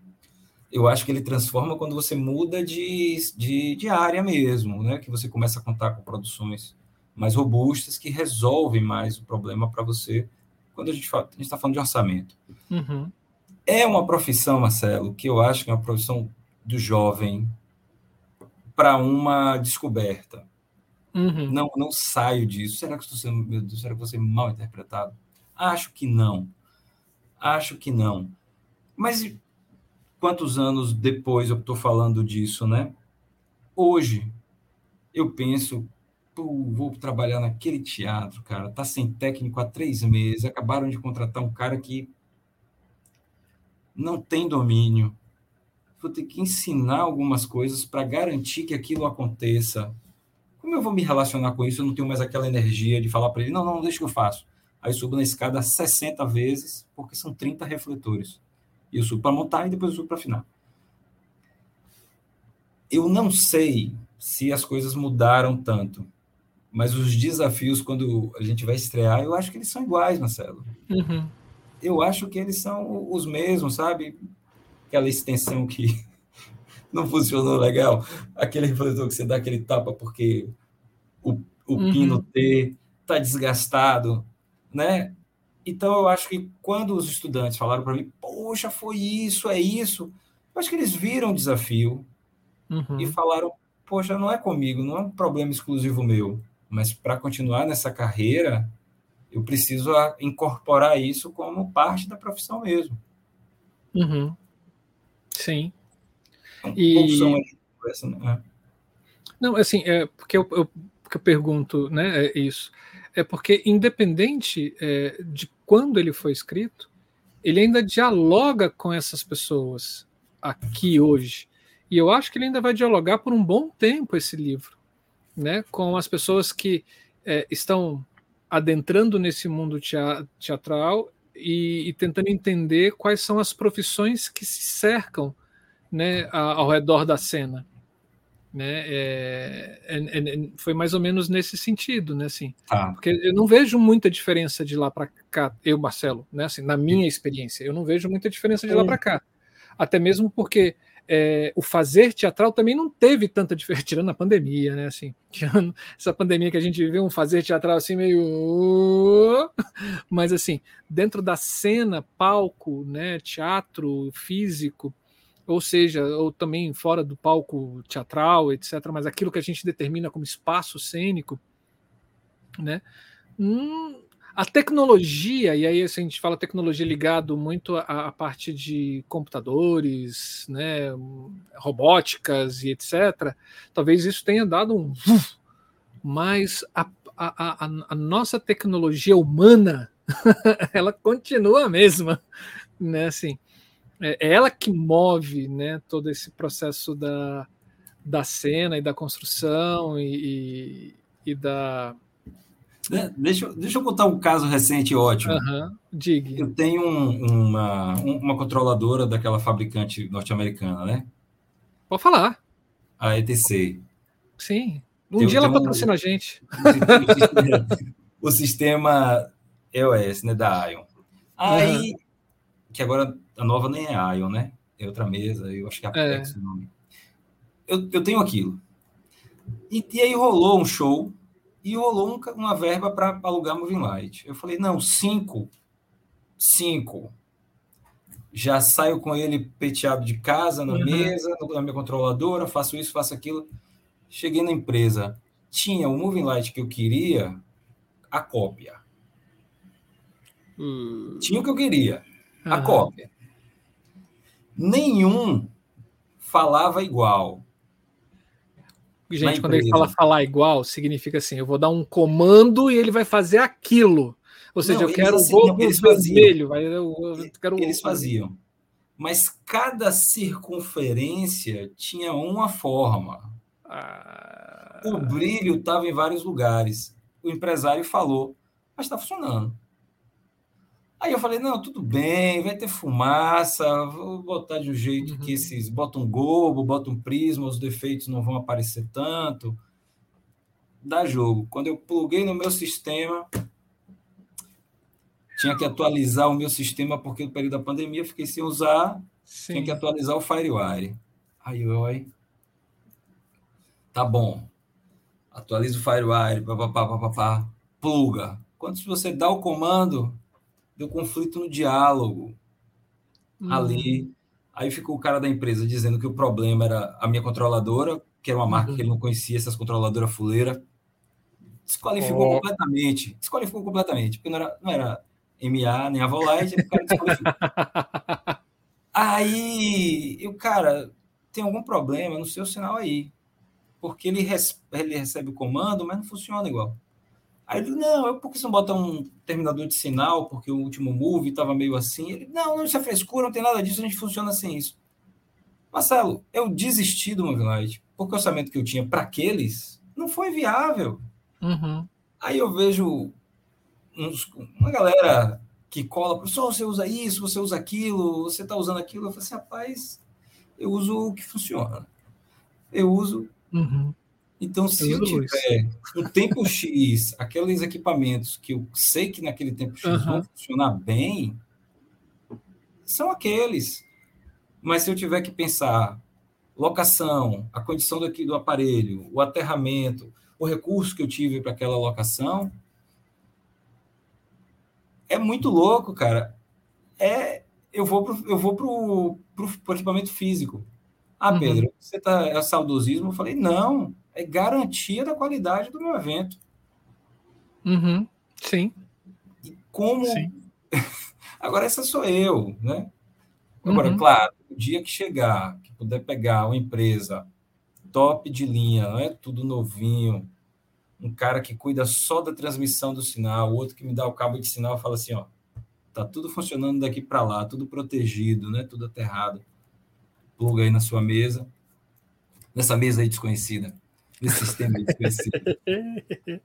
Eu acho que ele transforma quando você muda de, de, de área mesmo, né? que você começa a contar com produções mais robustas que resolvem mais o problema para você quando a gente está falando de orçamento. Uhum. É uma profissão, Marcelo, que eu acho que é uma profissão do jovem para uma descoberta. Uhum. Não, não saio disso. Será que estou sendo, meu Deus, será que ser mal interpretado? Acho que não. Acho que não. Mas quantos anos depois eu estou falando disso, né? Hoje, eu penso, vou trabalhar naquele teatro, cara, tá sem técnico há três meses, acabaram de contratar um cara que não tem domínio. Vou ter que ensinar algumas coisas para garantir que aquilo aconteça. Como eu vou me relacionar com isso? Eu não tenho mais aquela energia de falar para ele, não, não, deixa que eu faço. Aí subo na escada 60 vezes, porque são 30 refletores. E eu subo para montar e depois eu subo para afinar. Eu não sei se as coisas mudaram tanto, mas os desafios, quando a gente vai estrear, eu acho que eles são iguais, Marcelo. Uhum. Eu acho que eles são os mesmos, sabe? Aquela extensão que não funcionou legal, aquele refletor que você dá aquele tapa porque o, o uhum. pino T está desgastado né? Então, eu acho que quando os estudantes falaram para mim, poxa, foi isso, é isso, eu acho que eles viram o desafio uhum. e falaram, poxa, não é comigo, não é um problema exclusivo meu, mas para continuar nessa carreira, eu preciso incorporar isso como parte da profissão mesmo. Uhum. Sim. Então, e... Essa, né? Não, assim, é porque eu, eu, porque eu pergunto, né, é isso é porque, independente é, de quando ele foi escrito, ele ainda dialoga com essas pessoas aqui hoje. E eu acho que ele ainda vai dialogar por um bom tempo esse livro, né, com as pessoas que é, estão adentrando nesse mundo teatral e, e, tentando entender quais são as profissões que se cercam né, ao redor da cena né? É, é, é, foi mais ou menos nesse sentido, né? Assim, ah. Porque eu não vejo muita diferença de lá para cá, eu, Marcelo, né? Assim, na minha experiência, eu não vejo muita diferença de lá para cá. Até mesmo porque é, o fazer teatral também não teve tanta diferença, tirando a pandemia, né? Assim, tirando essa pandemia que a gente viveu, um fazer teatral assim meio. Mas assim, dentro da cena, palco, né? Teatro físico ou seja, ou também fora do palco teatral, etc., mas aquilo que a gente determina como espaço cênico, né? Hum, a tecnologia, e aí assim, a gente fala tecnologia ligado muito à, à, parte de computadores, né, robóticas e etc., talvez isso tenha dado um. Mas a, a, a, a nossa tecnologia humana, ela continua a mesma, né? Assim, é, é ela que move né, todo esse processo da, da cena e da construção e, e, e da. É, deixa, deixa eu contar um caso recente ótimo. Uhum, diga. Eu tenho um, uma, uma controladora daquela fabricante norte-americana, né? Pode falar. A ETC. Sim. Um dia ela patrocina um, a gente. O sistema EOS, né, da Ion. Aí, uhum. que agora a nova nem é Ion, né? É outra mesa, eu acho que é Apex é. o nome. Eu, eu tenho aquilo. E, e aí rolou um show e rolou um, uma verba para alugar Moving Light. Eu falei, não, cinco. Cinco. Já saio com ele peteado de casa, na uhum. mesa, na minha controladora, faço isso, faço aquilo. Cheguei na empresa, tinha o Moving Light que eu queria, a cópia. Uhum. Tinha o que eu queria, a uhum. cópia nenhum falava igual. Gente, quando ele fala falar igual, significa assim: eu vou dar um comando e ele vai fazer aquilo. Ou seja, não, eu quero assim, o eles vermelho. Quero eles faziam. Mas cada circunferência tinha uma forma. Ah... O brilho estava em vários lugares. O empresário falou, mas está funcionando. Aí eu falei, não, tudo bem, vai ter fumaça, vou botar de um jeito uhum. que esses bota um globo, bota um prisma, os defeitos não vão aparecer tanto. Dá jogo. Quando eu pluguei no meu sistema, tinha que atualizar o meu sistema, porque no período da pandemia eu fiquei sem usar, Sim. tinha que atualizar o FireWire. Aí eu, aí, tá bom. Atualiza o FireWire, papapá, papapá, pluga. Quando você dá o comando, deu conflito no diálogo uhum. ali. Aí ficou o cara da empresa dizendo que o problema era a minha controladora, que era uma marca uhum. que ele não conhecia, essas controladoras fuleira. Desqualificou oh. completamente. Desqualificou completamente, porque não era, não era MA, nem a Volite, o cara desqualifica. aí, o cara tem algum problema no seu sinal aí, porque ele, ele recebe o comando, mas não funciona igual. Aí ele, não, por que você não bota um terminador de sinal, porque o último move estava meio assim? Ele, não, não, isso é frescura, não tem nada disso, a gente funciona sem isso. Marcelo, eu desisti do Movilite, porque o orçamento que eu tinha para aqueles não foi viável. Uhum. Aí eu vejo uns, uma galera que cola, professor, você usa isso, você usa aquilo, você está usando aquilo. Eu falo assim, rapaz, eu uso o que funciona. Eu uso. Uhum. Então, se eu, tiver no tempo X aqueles equipamentos que eu sei que naquele tempo X uhum. vão funcionar bem, são aqueles. Mas se eu tiver que pensar locação, a condição daqui do aparelho, o aterramento, o recurso que eu tive para aquela locação, é muito louco, cara. É, eu vou pro, eu vou pro, pro, pro equipamento físico. Ah, uhum. Pedro, você tá é saudosismo? Eu falei, não, é garantia da qualidade do meu evento. Uhum. Sim. E como. Sim. Agora, essa sou eu, né? Agora, uhum. claro, o dia que chegar, que puder pegar uma empresa top de linha, não é tudo novinho, um cara que cuida só da transmissão do sinal, outro que me dá o cabo de sinal e fala assim, ó, tá tudo funcionando daqui para lá, tudo protegido, né? Tudo aterrado. Pluga aí na sua mesa, nessa mesa aí desconhecida, nesse sistema desconhecido.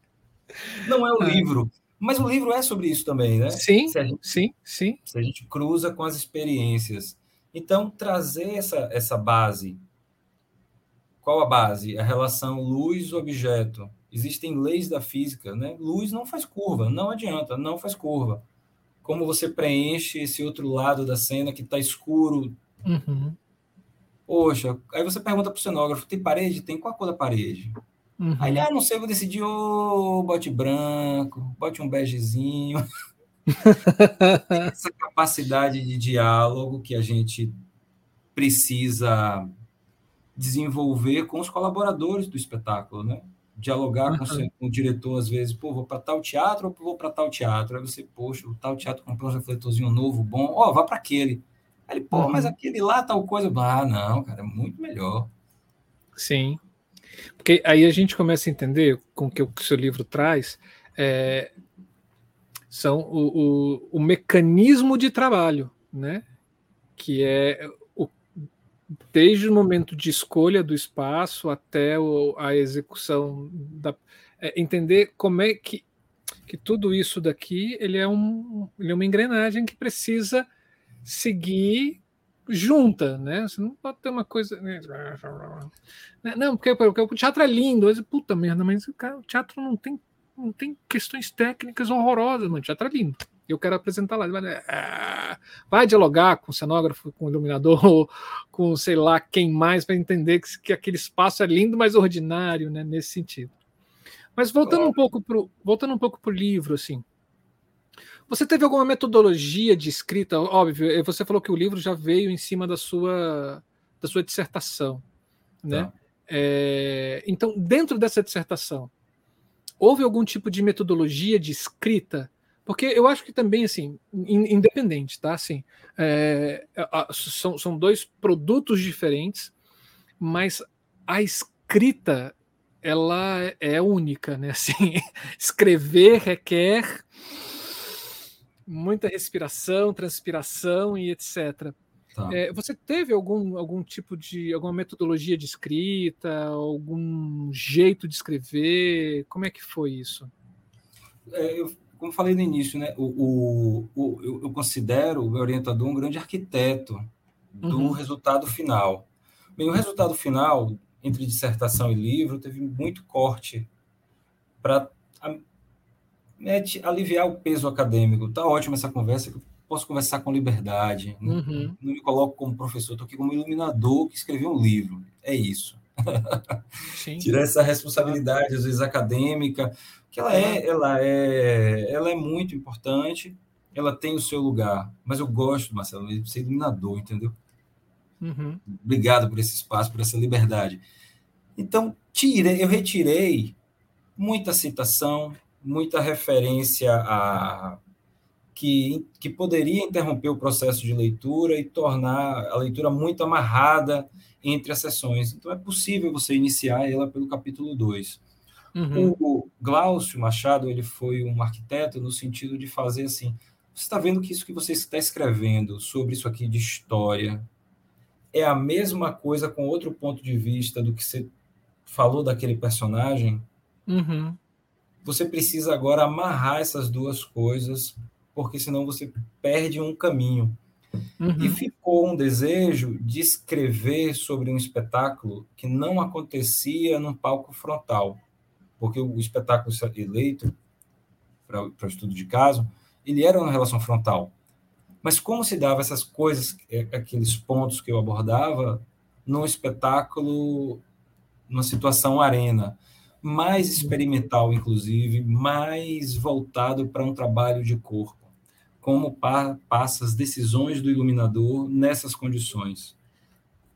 Não é o ah. livro, mas o livro é sobre isso também, né? Sim, gente, sim, sim. Se a gente cruza com as experiências. Então, trazer essa, essa base. Qual a base? A relação luz-objeto Existem leis da física, né? Luz não faz curva, não adianta, não faz curva. Como você preenche esse outro lado da cena que está escuro? Uhum. Poxa, aí você pergunta para o cenógrafo: tem parede? Tem qual a cor da parede? Uhum. Aí ele, ah, não sei, vou decidir, oh, bote branco, bote um begezinho. Essa capacidade de diálogo que a gente precisa desenvolver com os colaboradores do espetáculo, né? dialogar com, uhum. com, o diretor, às vezes, pô, vou para tal teatro ou vou para tal teatro? Aí você, poxa, o tal teatro comprou um refletorzinho novo, bom, ó, oh, vá para aquele. Aí ele, pô, uhum. mas aquele lá, tal coisa. Ah, não, cara, é muito melhor. Sim. Porque aí a gente começa a entender com o que o seu livro traz é, são o, o, o mecanismo de trabalho, né? Que é desde o momento de escolha do espaço até o, a execução da é, entender como é que, que tudo isso daqui ele é, um, ele é uma engrenagem que precisa seguir junta, né? Você não pode ter uma coisa. Né? Não, porque, porque o teatro é lindo, mas puta merda, mas cara, o teatro não tem, não tem questões técnicas horrorosas, mano. O teatro é lindo eu quero apresentar lá. Ah, vai dialogar com o cenógrafo, com o iluminador, com sei lá quem mais, para entender que, que, aquele espaço é lindo, mas ordinário, né, nesse sentido. Mas voltando um pouco para voltando um pouco para o livro, assim, você teve alguma metodologia de escrita? Óbvio, eh, você falou que o livro já veio em cima da sua da sua dissertação, né? Tá. É, então, dentro dessa dissertação, houve algum tipo de metodologia de escrita porque eu acho que também, assim, independente, tá? Assim, é, são, são dois produtos diferentes, mas a escrita, ela é única, né? Assim, escrever requer muita respiração, transpiração e etc. Tá. É, você teve algum, algum tipo de alguma metodologia de escrita, algum jeito de escrever? Como é que foi isso? É, eu como falei no início, né, o, o, o eu, eu, considero o meu orientador um grande arquiteto do uhum. resultado final. Bem, o resultado final, entre dissertação e livro, teve muito corte para né, aliviar o peso acadêmico. Tá ótima essa conversa, que eu posso conversar com liberdade. Né? Uhum. Não me coloco como professor, estou aqui como iluminador que escreveu um livro. É isso. Tirar essa responsabilidade, às vezes acadêmica, que ela é, ela é, ela é muito importante, ela tem o seu lugar. Mas eu gosto, Marcelo, de ser iluminador, entendeu? Uhum. Obrigado por esse espaço, por essa liberdade. Então, tirei, eu retirei muita citação, muita referência a, que, que poderia interromper o processo de leitura e tornar a leitura muito amarrada entre as sessões. Então, é possível você iniciar ela pelo capítulo 2. Uhum. O Glaucio Machado ele foi um arquiteto no sentido de fazer assim: você está vendo que isso que você está escrevendo sobre isso aqui de história é a mesma coisa com outro ponto de vista do que você falou daquele personagem? Uhum. Você precisa agora amarrar essas duas coisas, porque senão você perde um caminho. Uhum. E ficou um desejo de escrever sobre um espetáculo que não acontecia no palco frontal porque o espetáculo eleito para o estudo de caso, ele era uma relação frontal. Mas como se dava essas coisas, é, aqueles pontos que eu abordava, num espetáculo, numa situação arena, mais experimental, inclusive, mais voltado para um trabalho de corpo. Como pa passa as decisões do iluminador nessas condições.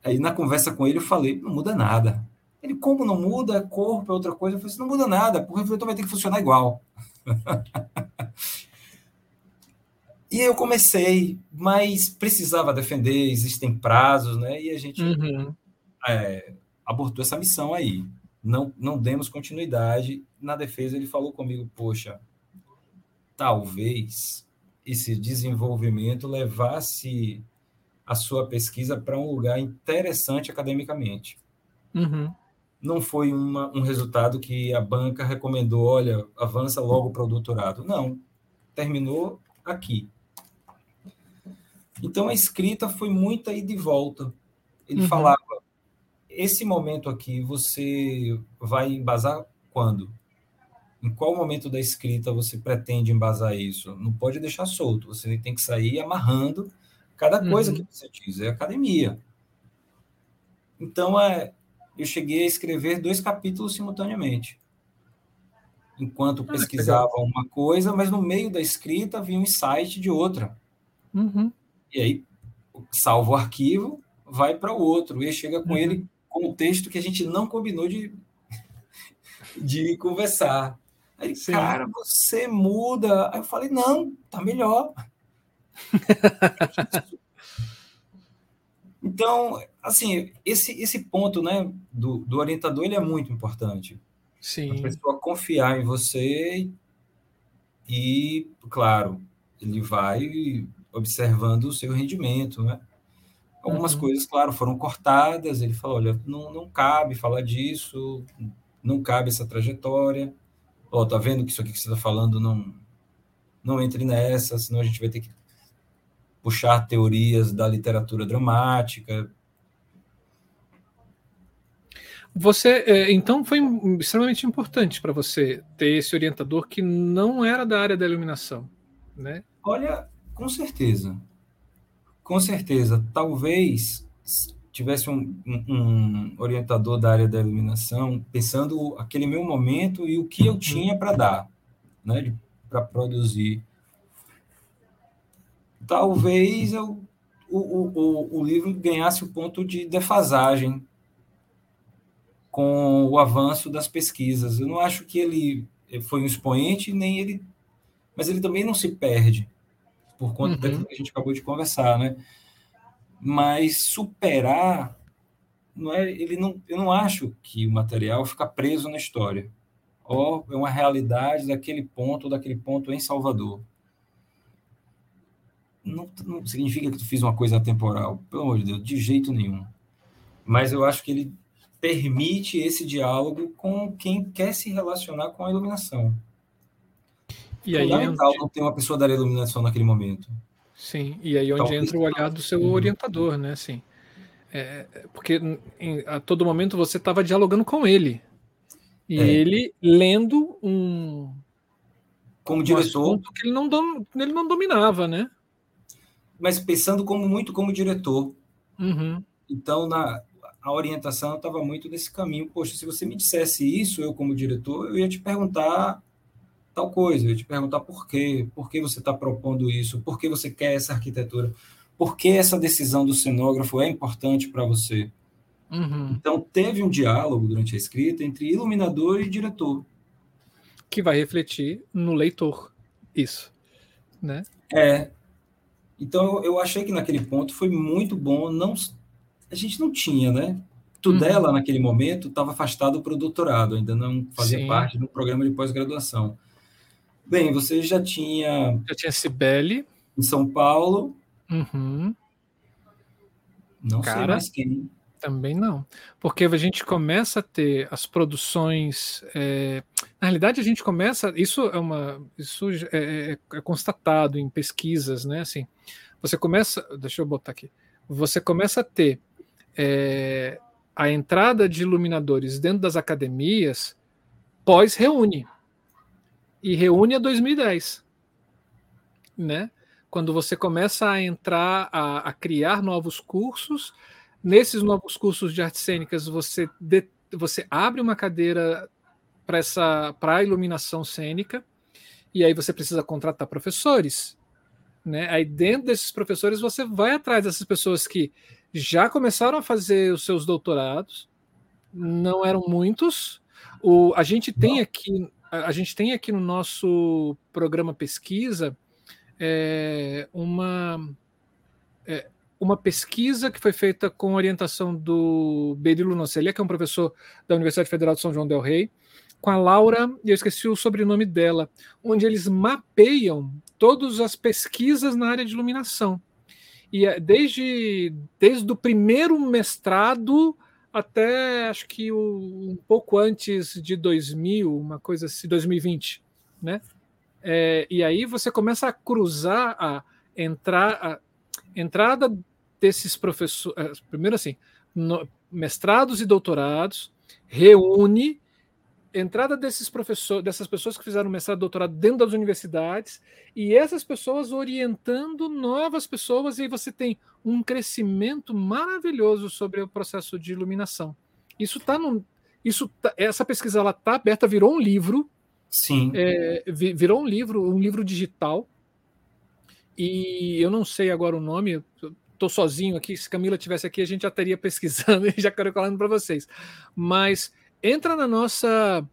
Aí, na conversa com ele, eu falei: não muda nada. Ele, como não muda, corpo é outra coisa. Eu falei, assim, não muda nada, o refletor vai ter que funcionar igual. e eu comecei, mas precisava defender, existem prazos, né? E a gente uhum. é, abortou essa missão aí. Não, não demos continuidade. Na defesa, ele falou comigo, poxa, talvez esse desenvolvimento levasse a sua pesquisa para um lugar interessante academicamente. Uhum não foi uma, um resultado que a banca recomendou, olha, avança logo para o doutorado. Não, terminou aqui. Então a escrita foi muita ida e volta. Ele uhum. falava: esse momento aqui você vai embasar quando? Em qual momento da escrita você pretende embasar isso? Não pode deixar solto, você tem que sair amarrando cada coisa uhum. que você diz. É academia. Então, é, eu cheguei a escrever dois capítulos simultaneamente. Enquanto ah, pesquisava uma coisa, mas no meio da escrita vinha um insight de outra. Uhum. E aí, salvo o arquivo, vai para o outro. E chega com uhum. ele com o texto que a gente não combinou de, de conversar. Aí, Sim. cara, você muda. Aí eu falei, não, tá melhor. Então, assim, esse, esse ponto né, do, do orientador ele é muito importante. Sim. A pessoa confiar em você e, claro, ele vai observando o seu rendimento, né? Algumas uhum. coisas, claro, foram cortadas. Ele falou: olha, não, não cabe falar disso, não cabe essa trajetória. Ó, oh, tá vendo que isso aqui que você está falando não, não entre nessa, senão a gente vai ter que puxar teorias da literatura dramática. Você, é, então, foi extremamente importante para você ter esse orientador que não era da área da iluminação, né? Olha, com certeza, com certeza. Talvez tivesse um, um, orientador da área da iluminação pensando aquele meu momento e o que eu uhum. tinha para dar, né, para produzir talvez eu, o, o, o livro ganhasse o ponto de defasagem com o avanço das pesquisas. Eu não acho que ele foi um expoente, nem ele. Mas ele também não se perde, por conta uhum. daquilo que a gente acabou de conversar, né? Mas superar. Não é, ele não, eu não acho que o material fica preso na história. Ou é uma realidade daquele ponto, daquele ponto em Salvador não, não significa que tu fiz uma coisa temporal, pelo amor de Deus, de jeito nenhum. Mas eu acho que ele permite esse diálogo com quem quer se relacionar com a iluminação. E aí é onde... não ter uma pessoa da iluminação naquele momento. Sim, e aí onde Talvez entra o olhar do seu uhum. orientador, né? Assim, é, porque em, a todo momento você estava dialogando com ele. E é. ele lendo um. Como um diretor. que ele não, dom, ele não dominava, né? mas pensando como muito como diretor. Uhum. Então, na, a orientação estava muito nesse caminho. Poxa, se você me dissesse isso, eu como diretor, eu ia te perguntar tal coisa, eu ia te perguntar por quê, por que você está propondo isso, por que você quer essa arquitetura, por que essa decisão do cenógrafo é importante para você. Uhum. Então, teve um diálogo durante a escrita entre iluminador e diretor. Que vai refletir no leitor, isso. Né? É. Então eu achei que naquele ponto foi muito bom. Não, a gente não tinha, né? Tudela, uhum. naquele momento, estava afastado para o doutorado, ainda não fazia Sim. parte do programa de pós-graduação. Bem, você já tinha. Já tinha Cibele. Em São Paulo. Uhum. Não Cara, sei mais quem. Também não. Porque a gente começa a ter as produções. É, na realidade, a gente começa. Isso é uma. Isso é, é, é, constatado em pesquisas, né? Assim, você começa. Deixa eu botar aqui. Você começa a ter é, a entrada de iluminadores dentro das academias pós-reúne. E reúne a 2010. Né? Quando você começa a entrar, a, a criar novos cursos Nesses novos cursos de artes cênicas, você, de, você abre uma cadeira para essa para iluminação cênica e aí você precisa contratar professores, né? Aí dentro desses professores você vai atrás dessas pessoas que já começaram a fazer os seus doutorados, não eram muitos. O, a gente tem aqui a gente tem aqui no nosso programa pesquisa é, uma é, uma pesquisa que foi feita com orientação do Berilo Nocelia, que é um professor da Universidade Federal de São João del Rei, com a Laura, e eu esqueci o sobrenome dela, onde eles mapeiam todas as pesquisas na área de iluminação. E é desde, desde o primeiro mestrado até acho que o, um pouco antes de 2000, uma coisa assim, 2020, né? É, e aí você começa a cruzar, a entrar, a, entrada desses professores, eh, primeiro assim, no, mestrados e doutorados, reúne entrada desses professores, dessas pessoas que fizeram mestrado e doutorado dentro das universidades, e essas pessoas orientando novas pessoas, e aí você tem um crescimento maravilhoso sobre o processo de iluminação. Isso está no. Isso tá, essa pesquisa ela está aberta, virou um livro. Sim. É, virou um livro, um livro digital e eu não sei agora o nome, estou sozinho aqui. Se Camila tivesse aqui, a gente já estaria pesquisando e já calculando para vocês. Mas entra na nossa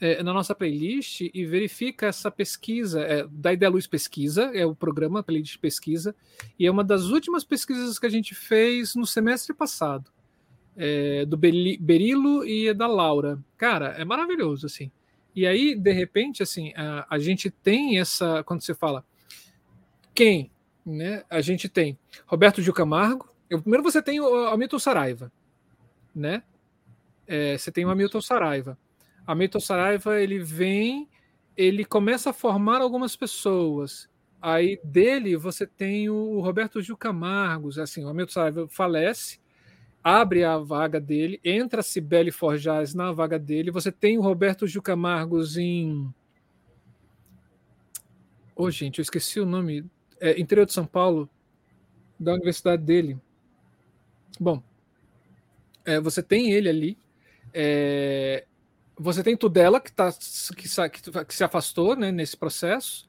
é, na nossa playlist e verifica essa pesquisa é, da Ideia Luz Pesquisa, é o programa playlist pesquisa, e é uma das últimas pesquisas que a gente fez no semestre passado, é, do Berilo e da Laura. Cara, é maravilhoso assim. E aí, de repente, assim, a, a gente tem essa, quando você fala quem? Né? A gente tem Roberto Gil Camargo. Eu, primeiro você tem o Hamilton Saraiva, né? É, você tem o Hamilton Saraiva. Hamilton Saraiva ele vem, ele começa a formar algumas pessoas. Aí dele você tem o Roberto Gil Camargos, assim, o Hamilton Saraiva falece, abre a vaga dele, entra a Cibele Forjaz na vaga dele, você tem o Roberto Gil Camargos em... Oh, gente, eu esqueci o nome é, interior de São Paulo, da universidade dele. Bom, é, você tem ele ali. É, você tem Tudela, que, tá, que, que, que se afastou né, nesse processo.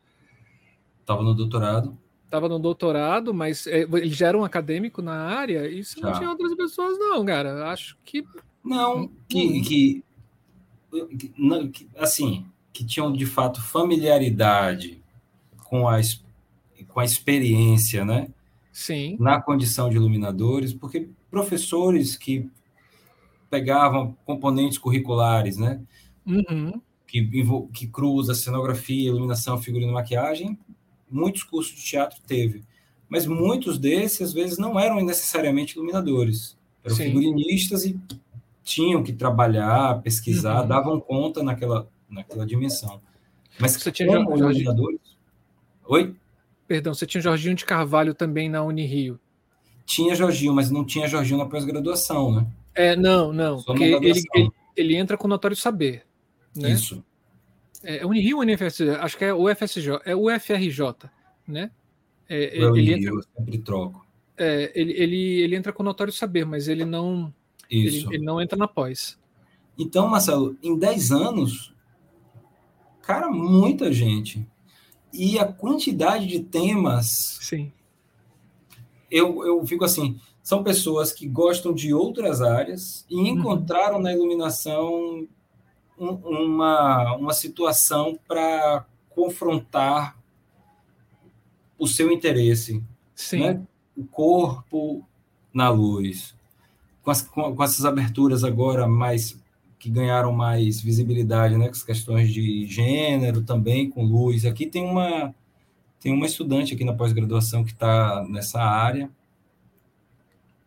Estava no doutorado. Estava no doutorado, mas é, ele já era um acadêmico na área, e você não tinha outras pessoas, não, cara. Acho que. Não, que, hum. que, que, assim, que tinham de fato familiaridade com a com a experiência, né? Sim. Na condição de iluminadores, porque professores que pegavam componentes curriculares, né? Uhum. Que, que cruza cenografia, iluminação, figurino, maquiagem, muitos cursos de teatro teve. Mas muitos desses, às vezes, não eram necessariamente iluminadores. Eram Sim. figurinistas e tinham que trabalhar, pesquisar, uhum. davam conta naquela, naquela dimensão. Mas Você tinha como iluminadores... Oi? Perdão, você tinha Jorginho de Carvalho também na Unirio. Tinha Jorginho, mas não tinha Jorginho na pós-graduação, né? É, não, não. porque ele, ele, ele, entra com notório saber. Né? Isso. É, é Unirio ou UFSJ? Acho que é o FSJ, é o FRJ, né? É, é ele entra, eu sempre troco. É, ele, ele, ele entra com notório saber, mas ele não, Isso. Ele, ele não entra na pós. Então, Marcelo, em 10 anos, cara, muita gente e a quantidade de temas. Sim. Eu, eu fico assim: são pessoas que gostam de outras áreas e uhum. encontraram uhum. na iluminação um, uma, uma situação para confrontar o seu interesse. Sim. Né? O corpo na luz. Com, as, com, com, essas aberturas agora mais que ganharam mais visibilidade, né? Com as questões de gênero também, com luz. Aqui tem uma, tem uma estudante aqui na pós-graduação que está nessa área.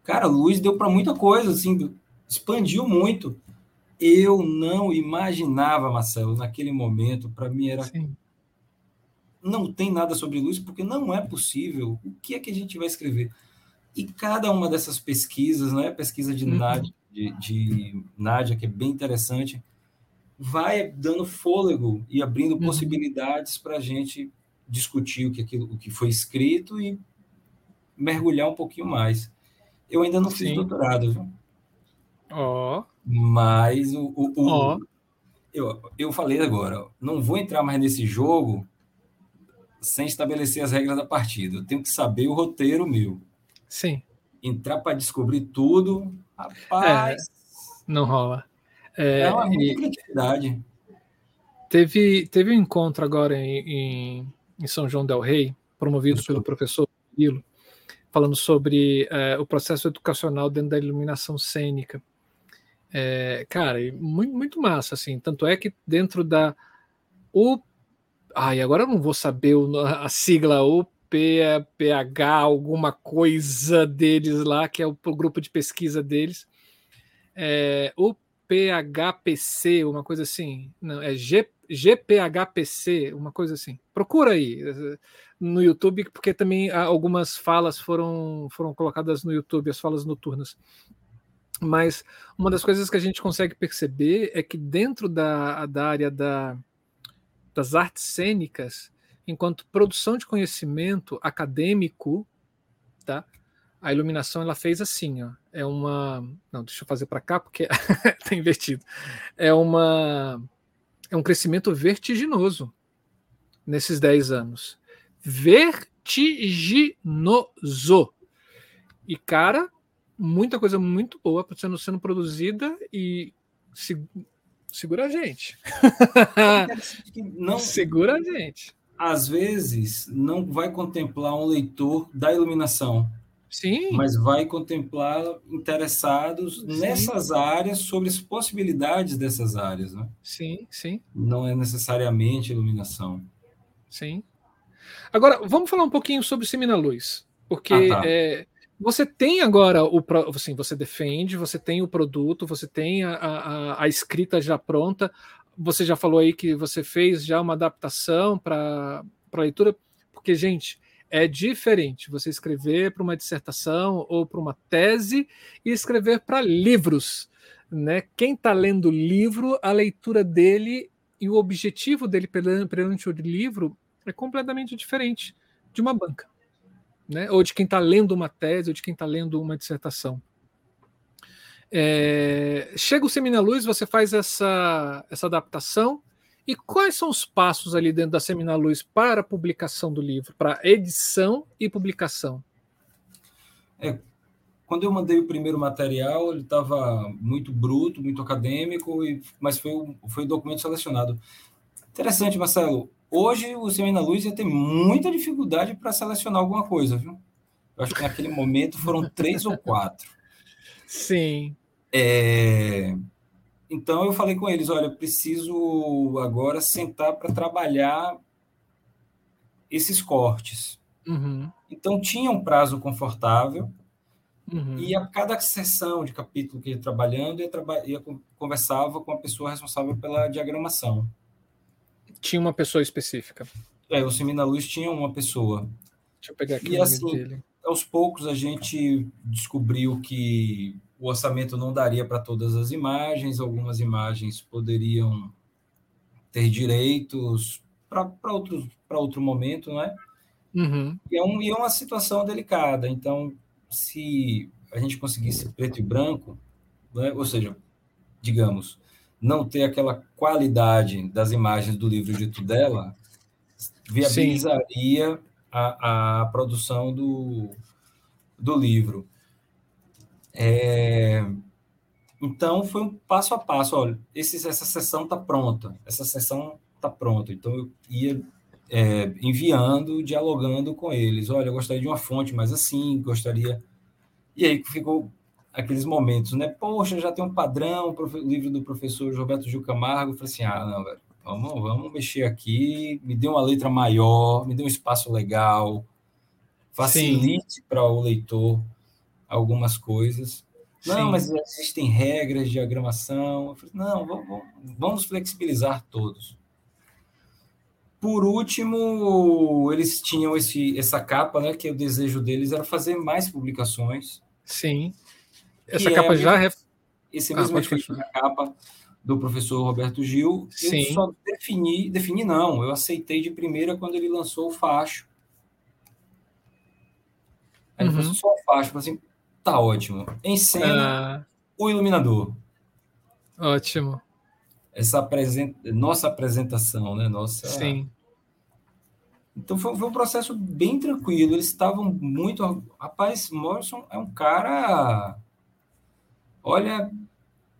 Cara, luz deu para muita coisa, assim, expandiu muito. Eu não imaginava, Marcelo, naquele momento, para mim era. Sim. Não tem nada sobre luz, porque não é possível. O que é que a gente vai escrever? E cada uma dessas pesquisas, né, pesquisa de, uhum. Nádia, de, de Nádia, que é bem interessante, vai dando fôlego e abrindo uhum. possibilidades para a gente discutir o que, aquilo, o que foi escrito e mergulhar um pouquinho mais. Eu ainda não fiz Sim. doutorado, viu? Ó. Oh. Mas o, o, o oh. eu, eu falei agora, não vou entrar mais nesse jogo sem estabelecer as regras da partida. Eu tenho que saber o roteiro meu. Sim. Entrar para descobrir tudo, rapaz. É, não rola. É, é uma muita criatividade. Teve, teve um encontro agora em, em, em São João Del Rei, promovido pelo professor Milo, falando sobre é, o processo educacional dentro da iluminação cênica. É, cara, muito, muito massa, assim. Tanto é que dentro da. O, ai, agora eu não vou saber a sigla, o PH, alguma coisa deles lá, que é o, o grupo de pesquisa deles. É, o PHPC, uma coisa assim. Não, é G, GPHPC, uma coisa assim. Procura aí no YouTube, porque também algumas falas foram, foram colocadas no YouTube, as falas noturnas. Mas uma das coisas que a gente consegue perceber é que dentro da, da área da, das artes cênicas, enquanto produção de conhecimento acadêmico, tá? A iluminação ela fez assim, ó. É uma, não, deixa eu fazer para cá porque tá invertido. É uma é um crescimento vertiginoso nesses 10 anos. Vertiginoso. E cara, muita coisa muito boa sendo, sendo produzida e se, segura a gente. não, segura a gente. Às vezes não vai contemplar um leitor da iluminação. Sim. Mas vai contemplar interessados sim. nessas áreas, sobre as possibilidades dessas áreas. Né? Sim, sim. Não é necessariamente iluminação. Sim. Agora, vamos falar um pouquinho sobre Semina Luz. Porque ah, tá. é, você tem agora o assim, você defende, você tem o produto, você tem a, a, a escrita já pronta. Você já falou aí que você fez já uma adaptação para leitura, porque, gente, é diferente você escrever para uma dissertação ou para uma tese e escrever para livros. Né? Quem está lendo o livro, a leitura dele e o objetivo dele perante o livro é completamente diferente de uma banca né? ou de quem está lendo uma tese, ou de quem está lendo uma dissertação. É, chega o Semina Luz, você faz essa, essa adaptação. E quais são os passos ali dentro da Semina Luz para a publicação do livro, para edição e publicação? É, quando eu mandei o primeiro material, ele estava muito bruto, muito acadêmico, e, mas foi, foi o documento selecionado. Interessante, Marcelo. Hoje o Semina Luz ia ter muita dificuldade para selecionar alguma coisa, viu? Eu acho que naquele momento foram três ou quatro. Sim. É... Então eu falei com eles: olha, preciso agora sentar para trabalhar esses cortes. Uhum. Então tinha um prazo confortável. Uhum. E a cada sessão de capítulo que ia trabalhando, ia, traba... ia conversava com a pessoa responsável pela diagramação tinha uma pessoa específica. É, o Semina Luz tinha uma pessoa. Deixa eu pegar aqui e, o assim, dele. Aos poucos a gente descobriu que o orçamento não daria para todas as imagens, algumas imagens poderiam ter direitos para outro, outro momento, né? Uhum. E, é um, e é uma situação delicada. Então, se a gente conseguisse preto e branco, né? ou seja, digamos, não ter aquela qualidade das imagens do livro de Tudela, viabilizaria a, a, produção do, do livro. É, então, foi um passo a passo. Olha, esse, essa sessão está pronta, essa sessão está pronta. Então, eu ia é, enviando, dialogando com eles. Olha, eu gostaria de uma fonte mais assim, gostaria. E aí ficou aqueles momentos, né? Poxa, já tem um padrão, o livro do professor Roberto Gil Camargo. Eu falei assim: ah, não, velho, vamos, vamos mexer aqui, me dê uma letra maior, me dê um espaço legal, facilite para o leitor algumas coisas. Não, Sim. mas existem regras de diagramação. Falei, não, vamos, vamos flexibilizar todos. Por último, eles tinham esse, essa capa, né? Que o desejo deles era fazer mais publicações. Sim. Essa capa é, já. Ref... Esse ah, mesmo ah, a capa do professor Roberto Gil. Sim. Eu só defini, defini não, eu aceitei de primeira quando ele lançou o facho. Aí uhum. ele só o facho, assim, tá ótimo. Em cena, ah. o iluminador. Ótimo. Essa apresent... nossa apresentação, né? Nossa. Sim. Então foi, foi, um processo bem tranquilo. Eles estavam muito. Rapaz, Morrison é um cara. Olha,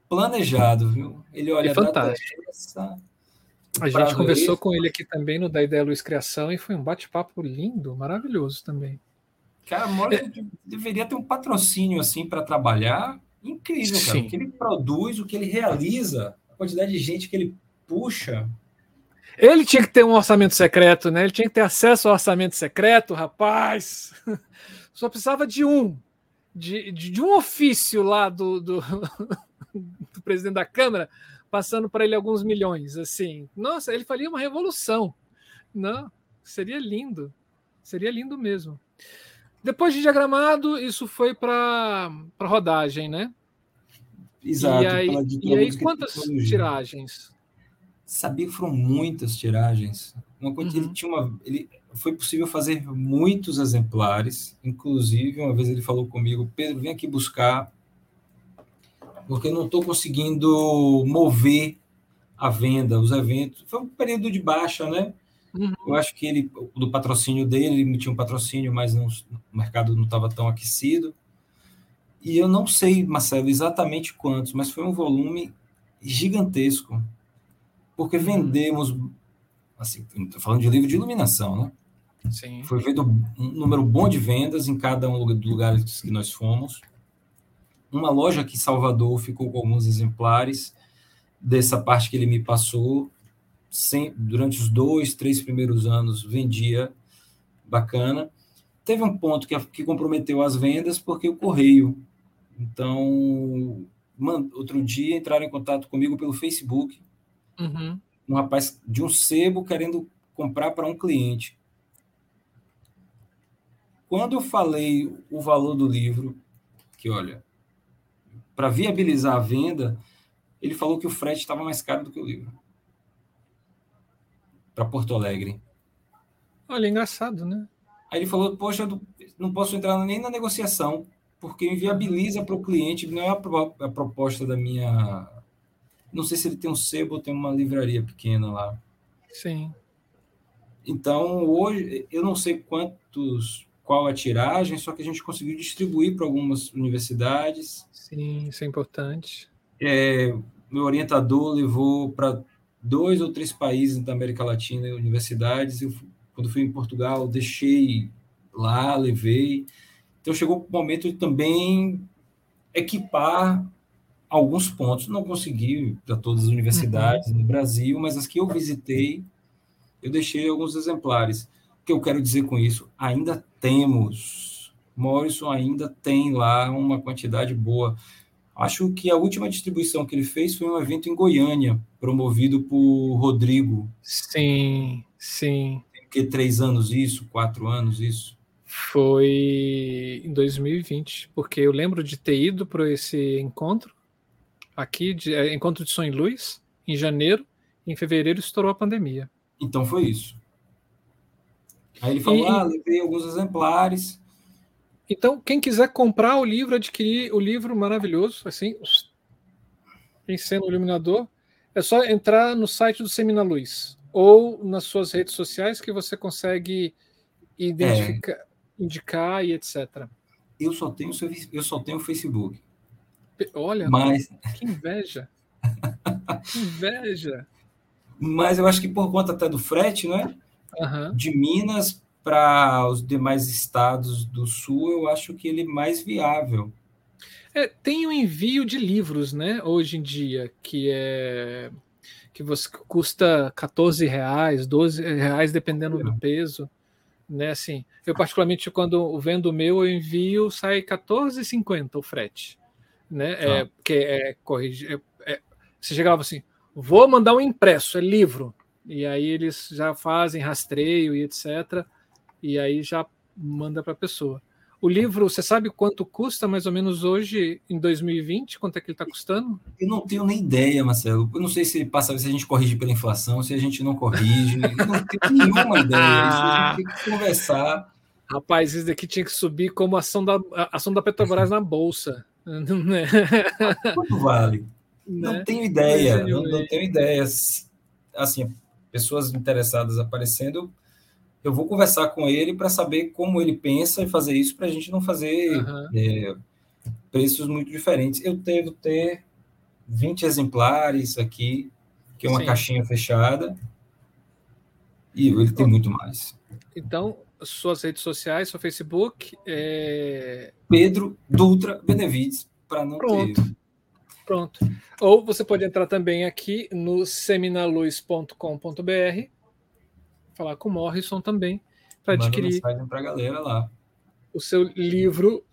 planejado, viu? Ele olha é fantástico. Essa, a gente conversou com ele aqui também no Da Ideia Luz Criação e foi um bate-papo lindo, maravilhoso também. Cara, Morrison é... deveria ter um patrocínio assim para trabalhar. Incrível, cara. Sim. O que ele produz, o que ele realiza, a quantidade de gente que ele puxa. Ele tinha que ter um orçamento secreto, né? Ele tinha que ter acesso ao orçamento secreto, rapaz. Só precisava de um, de, de, de um ofício lá do, do, do, presidente da Câmara, passando para ele alguns milhões. Assim, nossa, ele faria uma revolução. Não, seria lindo, seria lindo mesmo. Depois de diagramado, isso foi para rodagem, né? Exato. E aí, e aí quantas tiragens? sabia que foram muitas tiragens. Uma uhum. ele tinha uma, ele foi possível fazer muitos exemplares. Inclusive, uma vez ele falou comigo, Pedro, vem aqui buscar, porque eu não estou conseguindo mover a venda, os eventos. Foi um período de baixa, né? Uhum. Eu acho que ele, do patrocínio dele, ele tinha um patrocínio, mas não, o mercado não estava tão aquecido. E eu não sei, Marcelo, exatamente quantos, mas foi um volume gigantesco porque uhum. vendemos, assim, estou falando de livro de iluminação, né? Sim. Foi feito um número bom de vendas em cada um dos lugares que nós fomos. Uma loja aqui em Salvador ficou com alguns exemplares dessa parte que ele me passou. Sem, durante os dois, três primeiros anos, vendia bacana. Teve um ponto que, que comprometeu as vendas porque o correio. Então, outro dia entraram em contato comigo pelo Facebook Uhum. Um rapaz de um sebo querendo comprar para um cliente. Quando eu falei o valor do livro, que olha, para viabilizar a venda, ele falou que o frete estava mais caro do que o livro. Para Porto Alegre. Olha, engraçado, né? Aí ele falou: Poxa, não posso entrar nem na negociação, porque inviabiliza para o cliente, não é a proposta da minha não sei se ele tem um sebo ou tem uma livraria pequena lá. Sim. Então, hoje, eu não sei quantos, qual a tiragem, só que a gente conseguiu distribuir para algumas universidades. Sim, isso é importante. É, meu orientador levou para dois ou três países da América Latina, universidades. Eu, quando fui em Portugal, deixei lá, levei. Então, chegou o momento de também equipar alguns pontos. Não consegui para todas as universidades uhum. no Brasil, mas as que eu visitei, eu deixei alguns exemplares. O que eu quero dizer com isso? Ainda temos. Morrison ainda tem lá uma quantidade boa. Acho que a última distribuição que ele fez foi um evento em Goiânia, promovido por Rodrigo. Sim, sim. Tem que três anos isso, quatro anos isso. Foi em 2020, porque eu lembro de ter ido para esse encontro aqui, de, é, encontro de São Luís, em janeiro, e em fevereiro estourou a pandemia. Então foi isso. Aí ele falou: e, ah, levei alguns exemplares. Então, quem quiser comprar o livro, adquirir o livro maravilhoso, assim, em cena o iluminador, é só entrar no site do Semina Luz ou nas suas redes sociais que você consegue identificar, é. indicar e etc. Eu só tenho eu só tenho o Facebook. Olha, mas... que inveja. que inveja. Mas eu acho que por conta até do frete, né? Uhum. De Minas para os demais estados do sul, eu acho que ele é mais viável. É, tem o envio de livros, né? Hoje em dia, que é que você custa 14 reais, 12 reais, dependendo do peso. Né, assim, eu particularmente quando vendo o meu, eu envio, sai 14,50 o frete. Né? É, ah. que é, corrigir, é, é, você chegava assim, vou mandar um impresso, é livro. E aí eles já fazem rastreio e etc. E aí já manda para a pessoa. O livro, você sabe quanto custa mais ou menos hoje, em 2020? Quanto é que ele está custando? Eu não tenho nem ideia, Marcelo. Eu não sei se passa se a gente corrige pela inflação, se a gente não corrige. Eu não tenho nenhuma ideia. Isso a gente tem que conversar. Rapaz, isso daqui tinha que subir como ação da, ação da Petrobras na Bolsa. Né? Quanto vale? Né? Não tenho ideia. Não, não tenho ideia. Assim, pessoas interessadas aparecendo, eu vou conversar com ele para saber como ele pensa e fazer isso para a gente não fazer uhum. é, preços muito diferentes. Eu devo ter 20 exemplares aqui, que é uma Sim. caixinha fechada, e ele tem muito mais. Então, suas redes sociais, seu Facebook é... Pedro Dutra Benevides, para não Pronto. ter. Pronto. Ou você pode entrar também aqui no seminaluz.com.br falar com o Morrison também para adquirir para a galera lá. o seu livro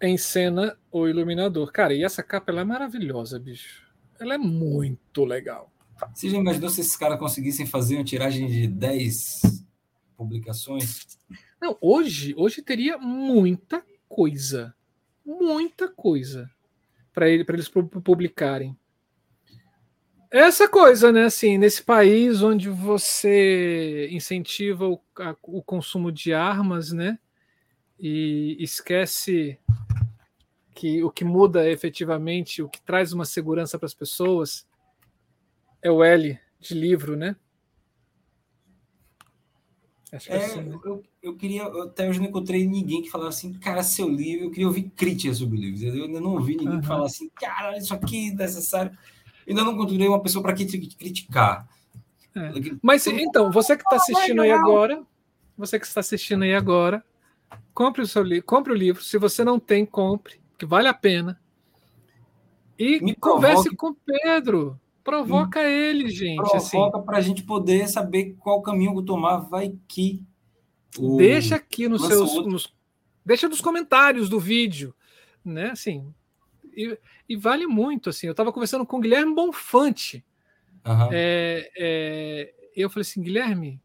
em cena O Iluminador. Cara, e essa capa ela é maravilhosa, bicho. Ela é muito legal. Você já imaginou se esses caras conseguissem fazer uma tiragem de 10 publicações? Não, hoje, hoje teria muita coisa. Muita coisa para ele, eles publicarem. Essa coisa, né? Assim, nesse país onde você incentiva o, a, o consumo de armas, né? E esquece que o que muda efetivamente, o que traz uma segurança para as pessoas, é o L de livro, né? Acho que é, assim, né? eu, eu queria, eu até hoje não encontrei ninguém que falasse assim, cara, seu livro, eu queria ouvir críticas sobre livros. Eu ainda não ouvi ninguém uhum. que falasse assim, cara, isso aqui é necessário ainda não encontrei uma pessoa para criticar. É. Mas então, você que está assistindo aí agora, você que está assistindo aí agora, compre o seu livro, compre o livro. Se você não tem, compre, que vale a pena. E Me converse provoque. com o Pedro. Provoca Me ele, gente. Provoca assim. para a gente poder saber qual caminho vou tomar. Vai que. O... Deixa aqui nos seus. Nos, deixa nos comentários do vídeo. Né? Assim, e, e vale muito. assim. Eu estava conversando com o Guilherme Bonfante. Uhum. É, é, eu falei assim, Guilherme,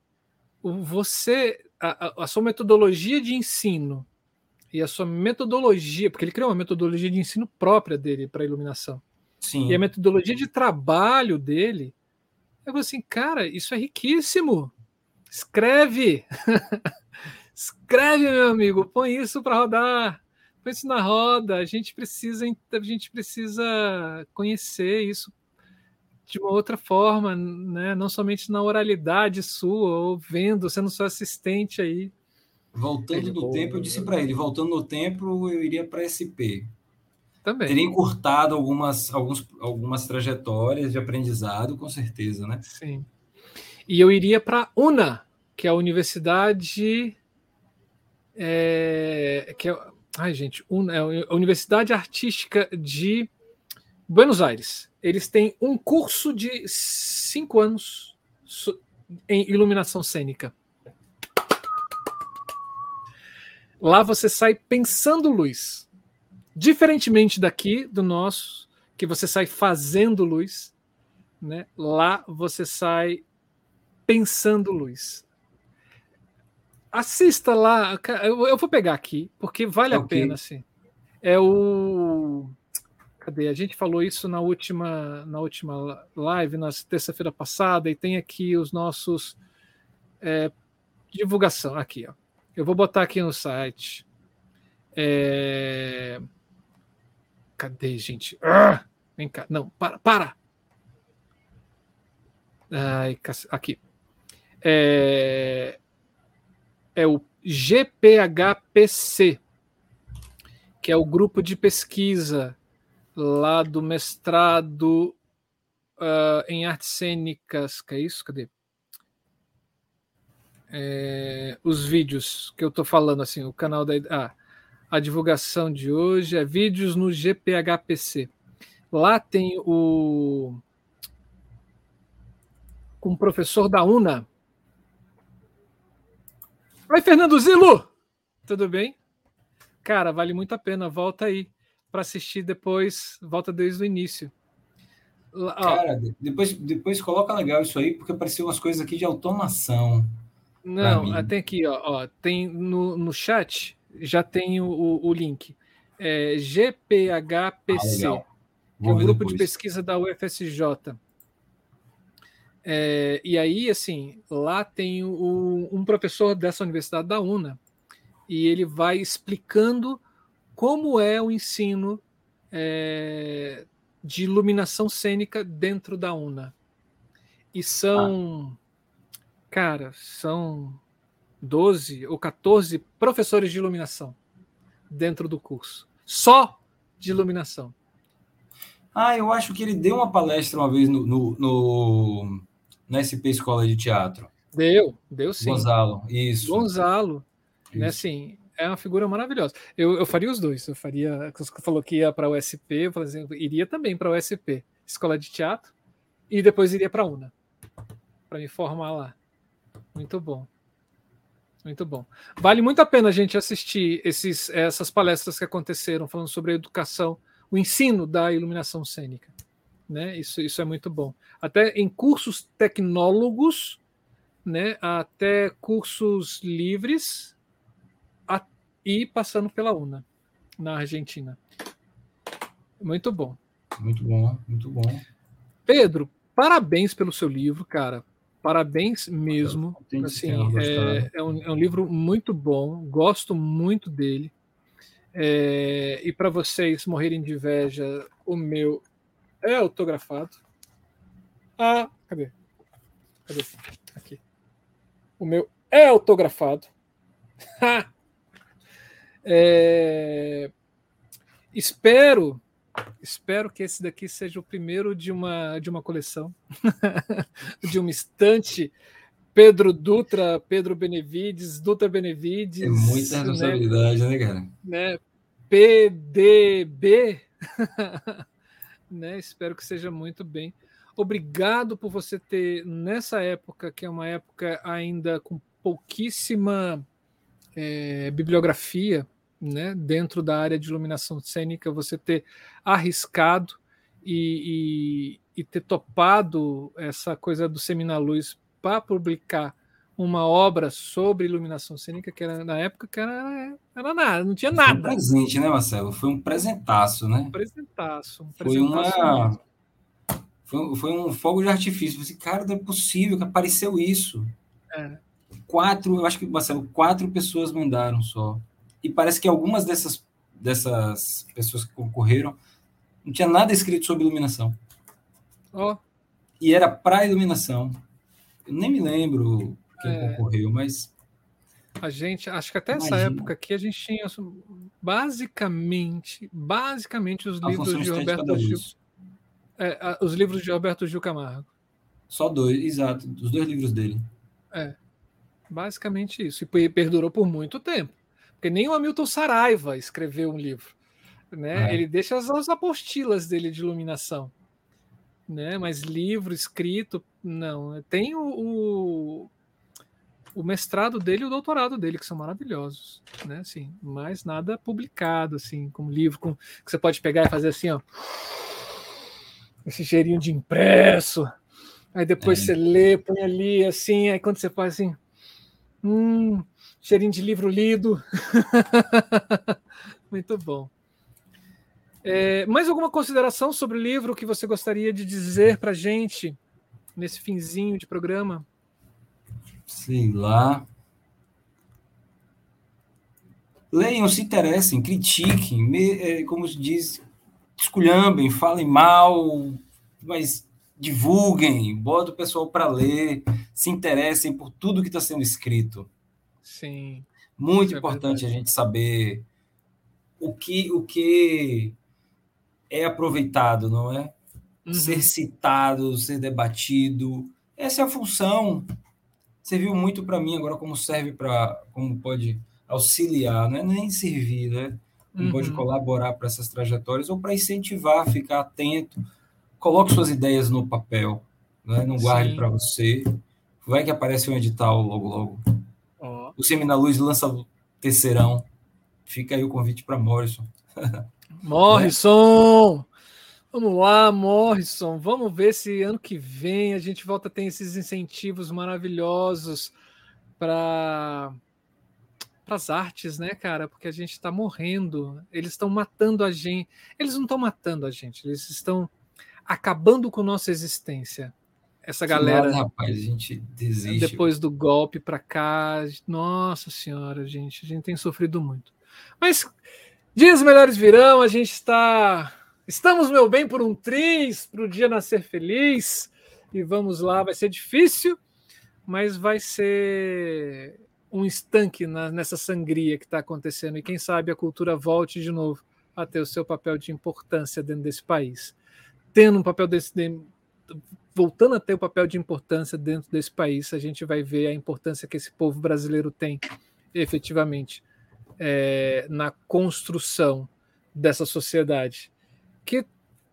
você, a, a, sua metodologia de ensino e a sua metodologia, porque ele criou uma metodologia de ensino própria dele para iluminação. Sim. E a metodologia de trabalho dele, eu falei assim, cara, isso é riquíssimo. Escreve. Escreve, meu amigo, põe isso para rodar põe isso na roda. A gente precisa, a gente precisa conhecer isso de uma outra forma, né? Não somente na oralidade sua, ou vendo, sendo seu assistente aí. Voltando no tempo, eu disse para ele, voltando no tempo, eu iria para SP. Também. Teria encurtado algumas, alguns, algumas trajetórias de aprendizado, com certeza, né? Sim. E eu iria para UNA, que é a Universidade. É, que é Ai, gente, é a Universidade Artística de Buenos Aires. Eles têm um curso de cinco anos em iluminação cênica. Lá você sai pensando luz. Diferentemente daqui, do nosso, que você sai fazendo luz, né? lá você sai pensando luz assista lá. Eu, vou pegar aqui, porque vale okay. a pena, assim. É o. Cadê? A gente falou isso na última, na última live, na terça-feira passada, e tem aqui os nossos. É, divulgação. Aqui, ó. Eu vou botar aqui no site. É... Cadê, gente? Ah, vem cá. Não, para, para! Ai, aqui. É é o GPHPC, que é o grupo de pesquisa lá do mestrado uh, em artes cênicas. Que é isso? Cadê? é, os vídeos que eu estou falando, assim, o canal da. Ah, a divulgação de hoje é vídeos no GPHPC. Lá tem o. Com o professor da UNA. Oi, Fernando Zilo! Tudo bem? Cara, vale muito a pena. Volta aí para assistir depois. Volta desde o início. Cara, depois, depois coloca legal isso aí, porque apareceu umas coisas aqui de automação. Não, tem aqui, ó, ó, tem no, no chat, já tem o, o link. É GPHPC, ah, que é um grupo depois. de pesquisa da UFSJ. É, e aí, assim, lá tem o, um professor dessa universidade da UNA, e ele vai explicando como é o ensino é, de iluminação cênica dentro da UNA. E são. Ah Cara, são 12 ou 14 professores de iluminação dentro do curso. Só de iluminação. Ah, eu acho que ele deu uma palestra uma vez no, no, no na SP Escola de Teatro. Deu, deu sim. Gonzalo, isso. Gonzalo, isso. né, assim, é uma figura maravilhosa. Eu, eu faria os dois. Eu faria, você falou que ia para o USP, eu falei assim, iria também para o USP, Escola de Teatro, e depois iria para a UNA, para me formar lá. Muito bom. Muito bom. Vale muito a pena a gente assistir esses, essas palestras que aconteceram falando sobre a educação, o ensino da iluminação cênica. Né? Isso, isso é muito bom. Até em cursos tecnólogos, né? até cursos livres a, e passando pela UNA, na Argentina. Muito bom. Muito bom, muito bom. Pedro, parabéns pelo seu livro, cara. Parabéns mesmo. Assim, é, é, um, é, um, livro muito bom, gosto muito dele. É, e para vocês morrerem de inveja, o meu é autografado. Ah, cadê? Cadê? Aqui. O meu é autografado. é, espero Espero que esse daqui seja o primeiro de uma, de uma coleção, de uma estante. Pedro Dutra, Pedro Benevides, Dutra Benevides. É muita né? responsabilidade, né, né cara? Né? PDB. né? Espero que seja muito bem. Obrigado por você ter, nessa época, que é uma época ainda com pouquíssima é, bibliografia, né, dentro da área de iluminação cênica, você ter arriscado e, e, e ter topado essa coisa do Seminaluz para publicar uma obra sobre iluminação cênica que era na época que era, era nada, não tinha nada. Foi um presente, né, Marcelo? Foi um presentaço, né? Um presentaço. Um presentaço foi uma foi, foi, um fogo de artifício. Você, cara, não é possível que apareceu isso. É. Quatro, eu acho que, Marcelo, quatro pessoas mandaram só e parece que algumas dessas, dessas pessoas que concorreram não tinha nada escrito sobre iluminação. Oh. E era para iluminação. Eu nem me lembro quem é... concorreu, mas. A gente, acho que até Imagina. essa época aqui a gente tinha basicamente, basicamente os livros de Roberto Gil. É, os livros de Roberto Gil Camargo. Só dois, exato, os dois livros dele. É, basicamente isso. E perdurou por muito tempo. Porque nem o Hamilton Saraiva escreveu um livro. Né? É. Ele deixa as, as apostilas dele de iluminação. Né? Mas livro escrito, não. Tem o, o, o, mestrado dele e o doutorado dele, que são maravilhosos. Né? Assim, mas nada publicado, assim, como livro com, que você pode pegar e fazer assim, ó. Esse cheirinho de impresso. Aí depois é. você lê, põe ali, assim, aí quando você faz assim. Hum, cheirinho de livro lido. Muito bom. É, mais alguma consideração sobre o livro que você gostaria de dizer para gente nesse finzinho de programa? Sei lá. Leiam, se interessem, critiquem, me, é, como se diz, esculhambem, falem mal, mas divulguem, bota o pessoal para ler, se interessem por tudo que está sendo escrito. Sim. Muito é importante é a gente saber o que, o que é aproveitado, não é? Uhum. Ser citado, ser debatido. Essa é a função. Serviu muito para mim, agora como serve para, como pode auxiliar, não é nem servir, né? Como uhum. pode colaborar para essas trajetórias ou para incentivar, ficar atento. Coloque suas ideias no papel, né? não guarde para você. Vai que aparece um edital logo, logo. Oh. O Semina Luz lança o terceirão. Fica aí o convite para Morrison. Morrison! Vamos lá, Morrison. Vamos ver se ano que vem a gente volta a ter esses incentivos maravilhosos para as artes, né, cara? Porque a gente está morrendo. Eles estão matando a gente. Eles não estão matando a gente, eles estão acabando com nossa existência. Essa galera. Nada, rapaz, a gente desiste. Depois do golpe para cá. Nossa senhora, gente, a gente tem sofrido muito. Mas dias melhores virão, a gente está Estamos, meu bem, por um triz para o dia nascer feliz. E vamos lá, vai ser difícil, mas vai ser um estanque na, nessa sangria que está acontecendo. E quem sabe a cultura volte de novo a ter o seu papel de importância dentro desse país. Tendo um papel desse. De, voltando a ter o papel de importância dentro desse país, a gente vai ver a importância que esse povo brasileiro tem efetivamente é, na construção dessa sociedade que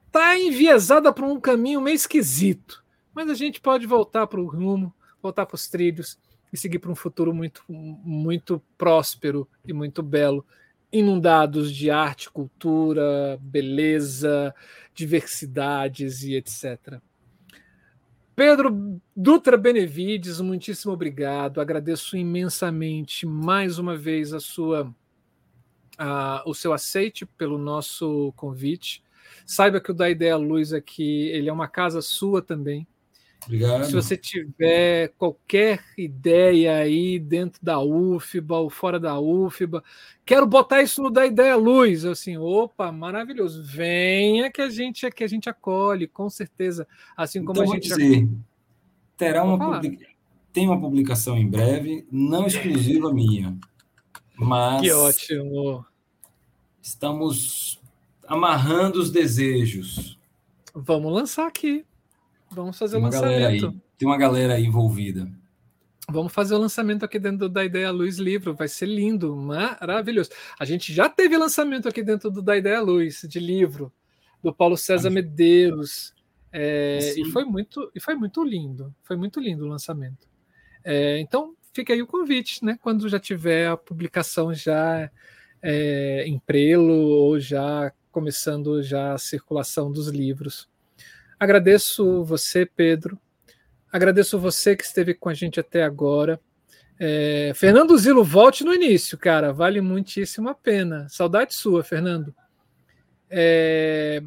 está enviesada para um caminho meio esquisito. Mas a gente pode voltar para o rumo, voltar para os trilhos e seguir para um futuro muito, muito próspero e muito belo, inundados de arte, cultura, beleza, diversidades e etc. Pedro Dutra Benevides, muitíssimo obrigado. Agradeço imensamente mais uma vez a sua, a, o seu aceite pelo nosso convite. Saiba que o Da Ideia Luz aqui, ele é uma casa sua também. Obrigado. Se você tiver qualquer ideia aí dentro da UFBA ou fora da UFBA, quero botar isso no Da Ideia Luz. Assim, opa, maravilhoso. Venha que a gente que a gente acolhe, com certeza. Assim como então, a gente. Dizer, terá uma publica... tem uma publicação em breve, não exclusiva minha. Mas. Que ótimo. Estamos amarrando os desejos. Vamos lançar aqui. Vamos fazer o lançamento. Aí, tem uma galera aí envolvida. Vamos fazer o lançamento aqui dentro da Ideia Luz Livro. Vai ser lindo, maravilhoso. A gente já teve lançamento aqui dentro do da Ideia Luz de livro do Paulo César Medeiros. É, e foi muito e foi muito lindo. Foi muito lindo o lançamento. É, então fica aí o convite, né? Quando já tiver a publicação já é, em prelo ou já começando já a circulação dos livros. Agradeço você, Pedro. Agradeço você que esteve com a gente até agora. É, Fernando Zilo, volte no início, cara. Vale muitíssimo a pena. Saudade sua, Fernando. É...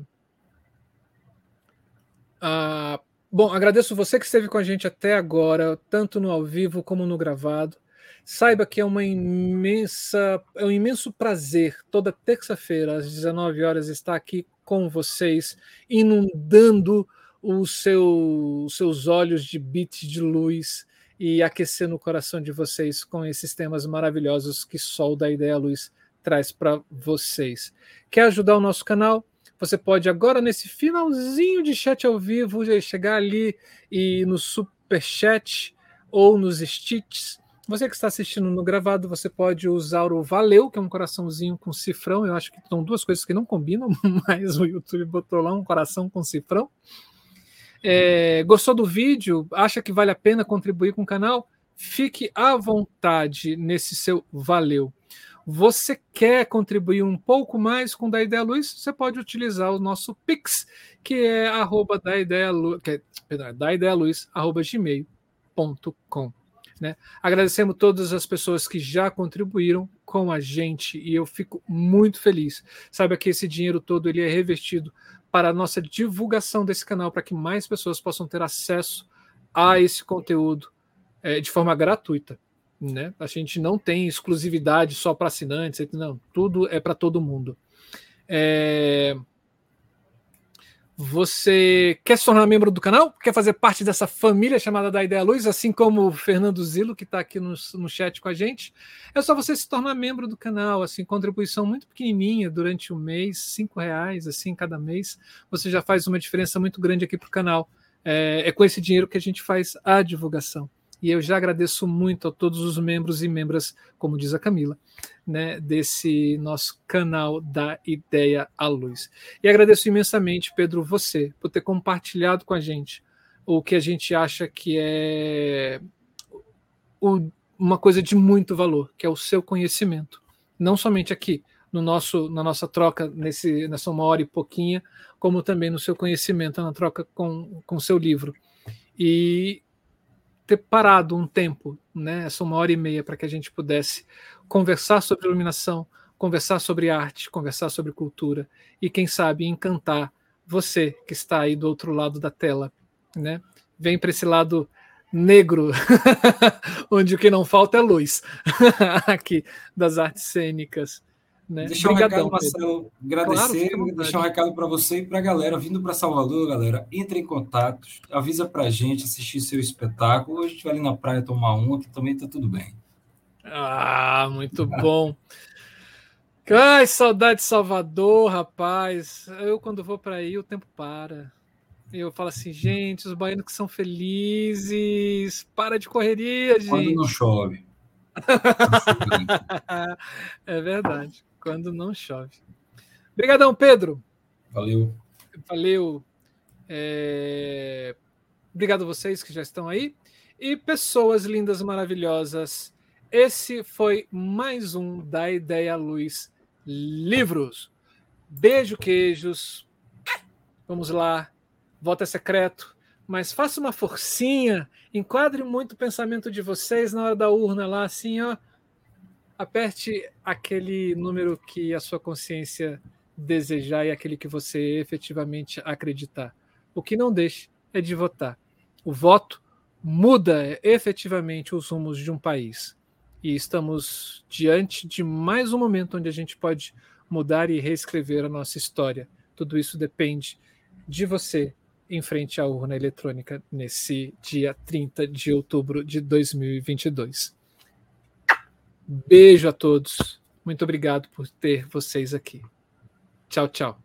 Bom, agradeço você que esteve com a gente até agora, tanto no ao vivo como no gravado. Saiba que é uma imensa, é um imenso prazer toda terça-feira às 19 horas estar aqui com vocês, inundando os seu, seus olhos de bits de luz e aquecendo o coração de vocês com esses temas maravilhosos que Sol da Ideia Luz traz para vocês. Quer ajudar o nosso canal? Você pode agora nesse finalzinho de chat ao vivo chegar ali e no super chat ou nos stitches você que está assistindo no gravado, você pode usar o Valeu, que é um coraçãozinho com cifrão. Eu acho que são duas coisas que não combinam, mas o YouTube botou lá um coração com cifrão. É, gostou do vídeo? Acha que vale a pena contribuir com o canal? Fique à vontade nesse seu Valeu. Você quer contribuir um pouco mais com da Ideia Luz? Você pode utilizar o nosso Pix, que é arroba da ideia, que é, perdão, da ideia luz, arroba gmail.com. Né? Agradecemos todas as pessoas que já contribuíram com a gente e eu fico muito feliz. Saiba que esse dinheiro todo ele é revestido para a nossa divulgação desse canal, para que mais pessoas possam ter acesso a esse conteúdo é, de forma gratuita. Né? A gente não tem exclusividade só para assinantes, não, tudo é para todo mundo. É, você quer se tornar membro do canal? Quer fazer parte dessa família chamada da Ideia Luz, assim como o Fernando Zilo, que está aqui no, no chat com a gente? É só você se tornar membro do canal, assim, contribuição muito pequenininha durante o mês, cinco reais, assim, cada mês. Você já faz uma diferença muito grande aqui para o canal. É, é com esse dinheiro que a gente faz a divulgação. E eu já agradeço muito a todos os membros e membras, como diz a Camila, né, desse nosso canal da Ideia à Luz. E agradeço imensamente, Pedro, você, por ter compartilhado com a gente o que a gente acha que é o, uma coisa de muito valor, que é o seu conhecimento. Não somente aqui, no nosso, na nossa troca nesse, nessa uma hora e pouquinha, como também no seu conhecimento, na troca com o seu livro. E ter parado um tempo, né, essa uma hora e meia, para que a gente pudesse conversar sobre iluminação, conversar sobre arte, conversar sobre cultura e, quem sabe, encantar você que está aí do outro lado da tela. Né? Vem para esse lado negro, onde o que não falta é luz, aqui das artes cênicas. Né? Deixar um recado, Marcelo, agradecer, claro, deixar um recado para você e para a galera vindo para Salvador, galera. Entre em contato, avisa para a gente assistir seu espetáculo. A gente vai ali na praia tomar uma, que também está tudo bem. Ah, muito bom. Ai, saudade de Salvador, rapaz. Eu, quando vou para aí, o tempo para. Eu falo assim, gente, os baianos que são felizes, para de correria, gente. Quando não chove. é verdade quando não chove. Obrigadão, Pedro. Valeu. Valeu. É... Obrigado a vocês que já estão aí. E pessoas lindas, maravilhosas. Esse foi mais um da Ideia Luz Livros. Beijo, queijos. Vamos lá. Voto é secreto. Mas faça uma forcinha. Enquadre muito o pensamento de vocês na hora da urna lá, assim, ó aperte aquele número que a sua consciência desejar e aquele que você efetivamente acreditar. O que não deixe é de votar. O voto muda efetivamente os rumos de um país. E estamos diante de mais um momento onde a gente pode mudar e reescrever a nossa história. Tudo isso depende de você em frente à urna eletrônica nesse dia 30 de outubro de 2022. Beijo a todos. Muito obrigado por ter vocês aqui. Tchau, tchau.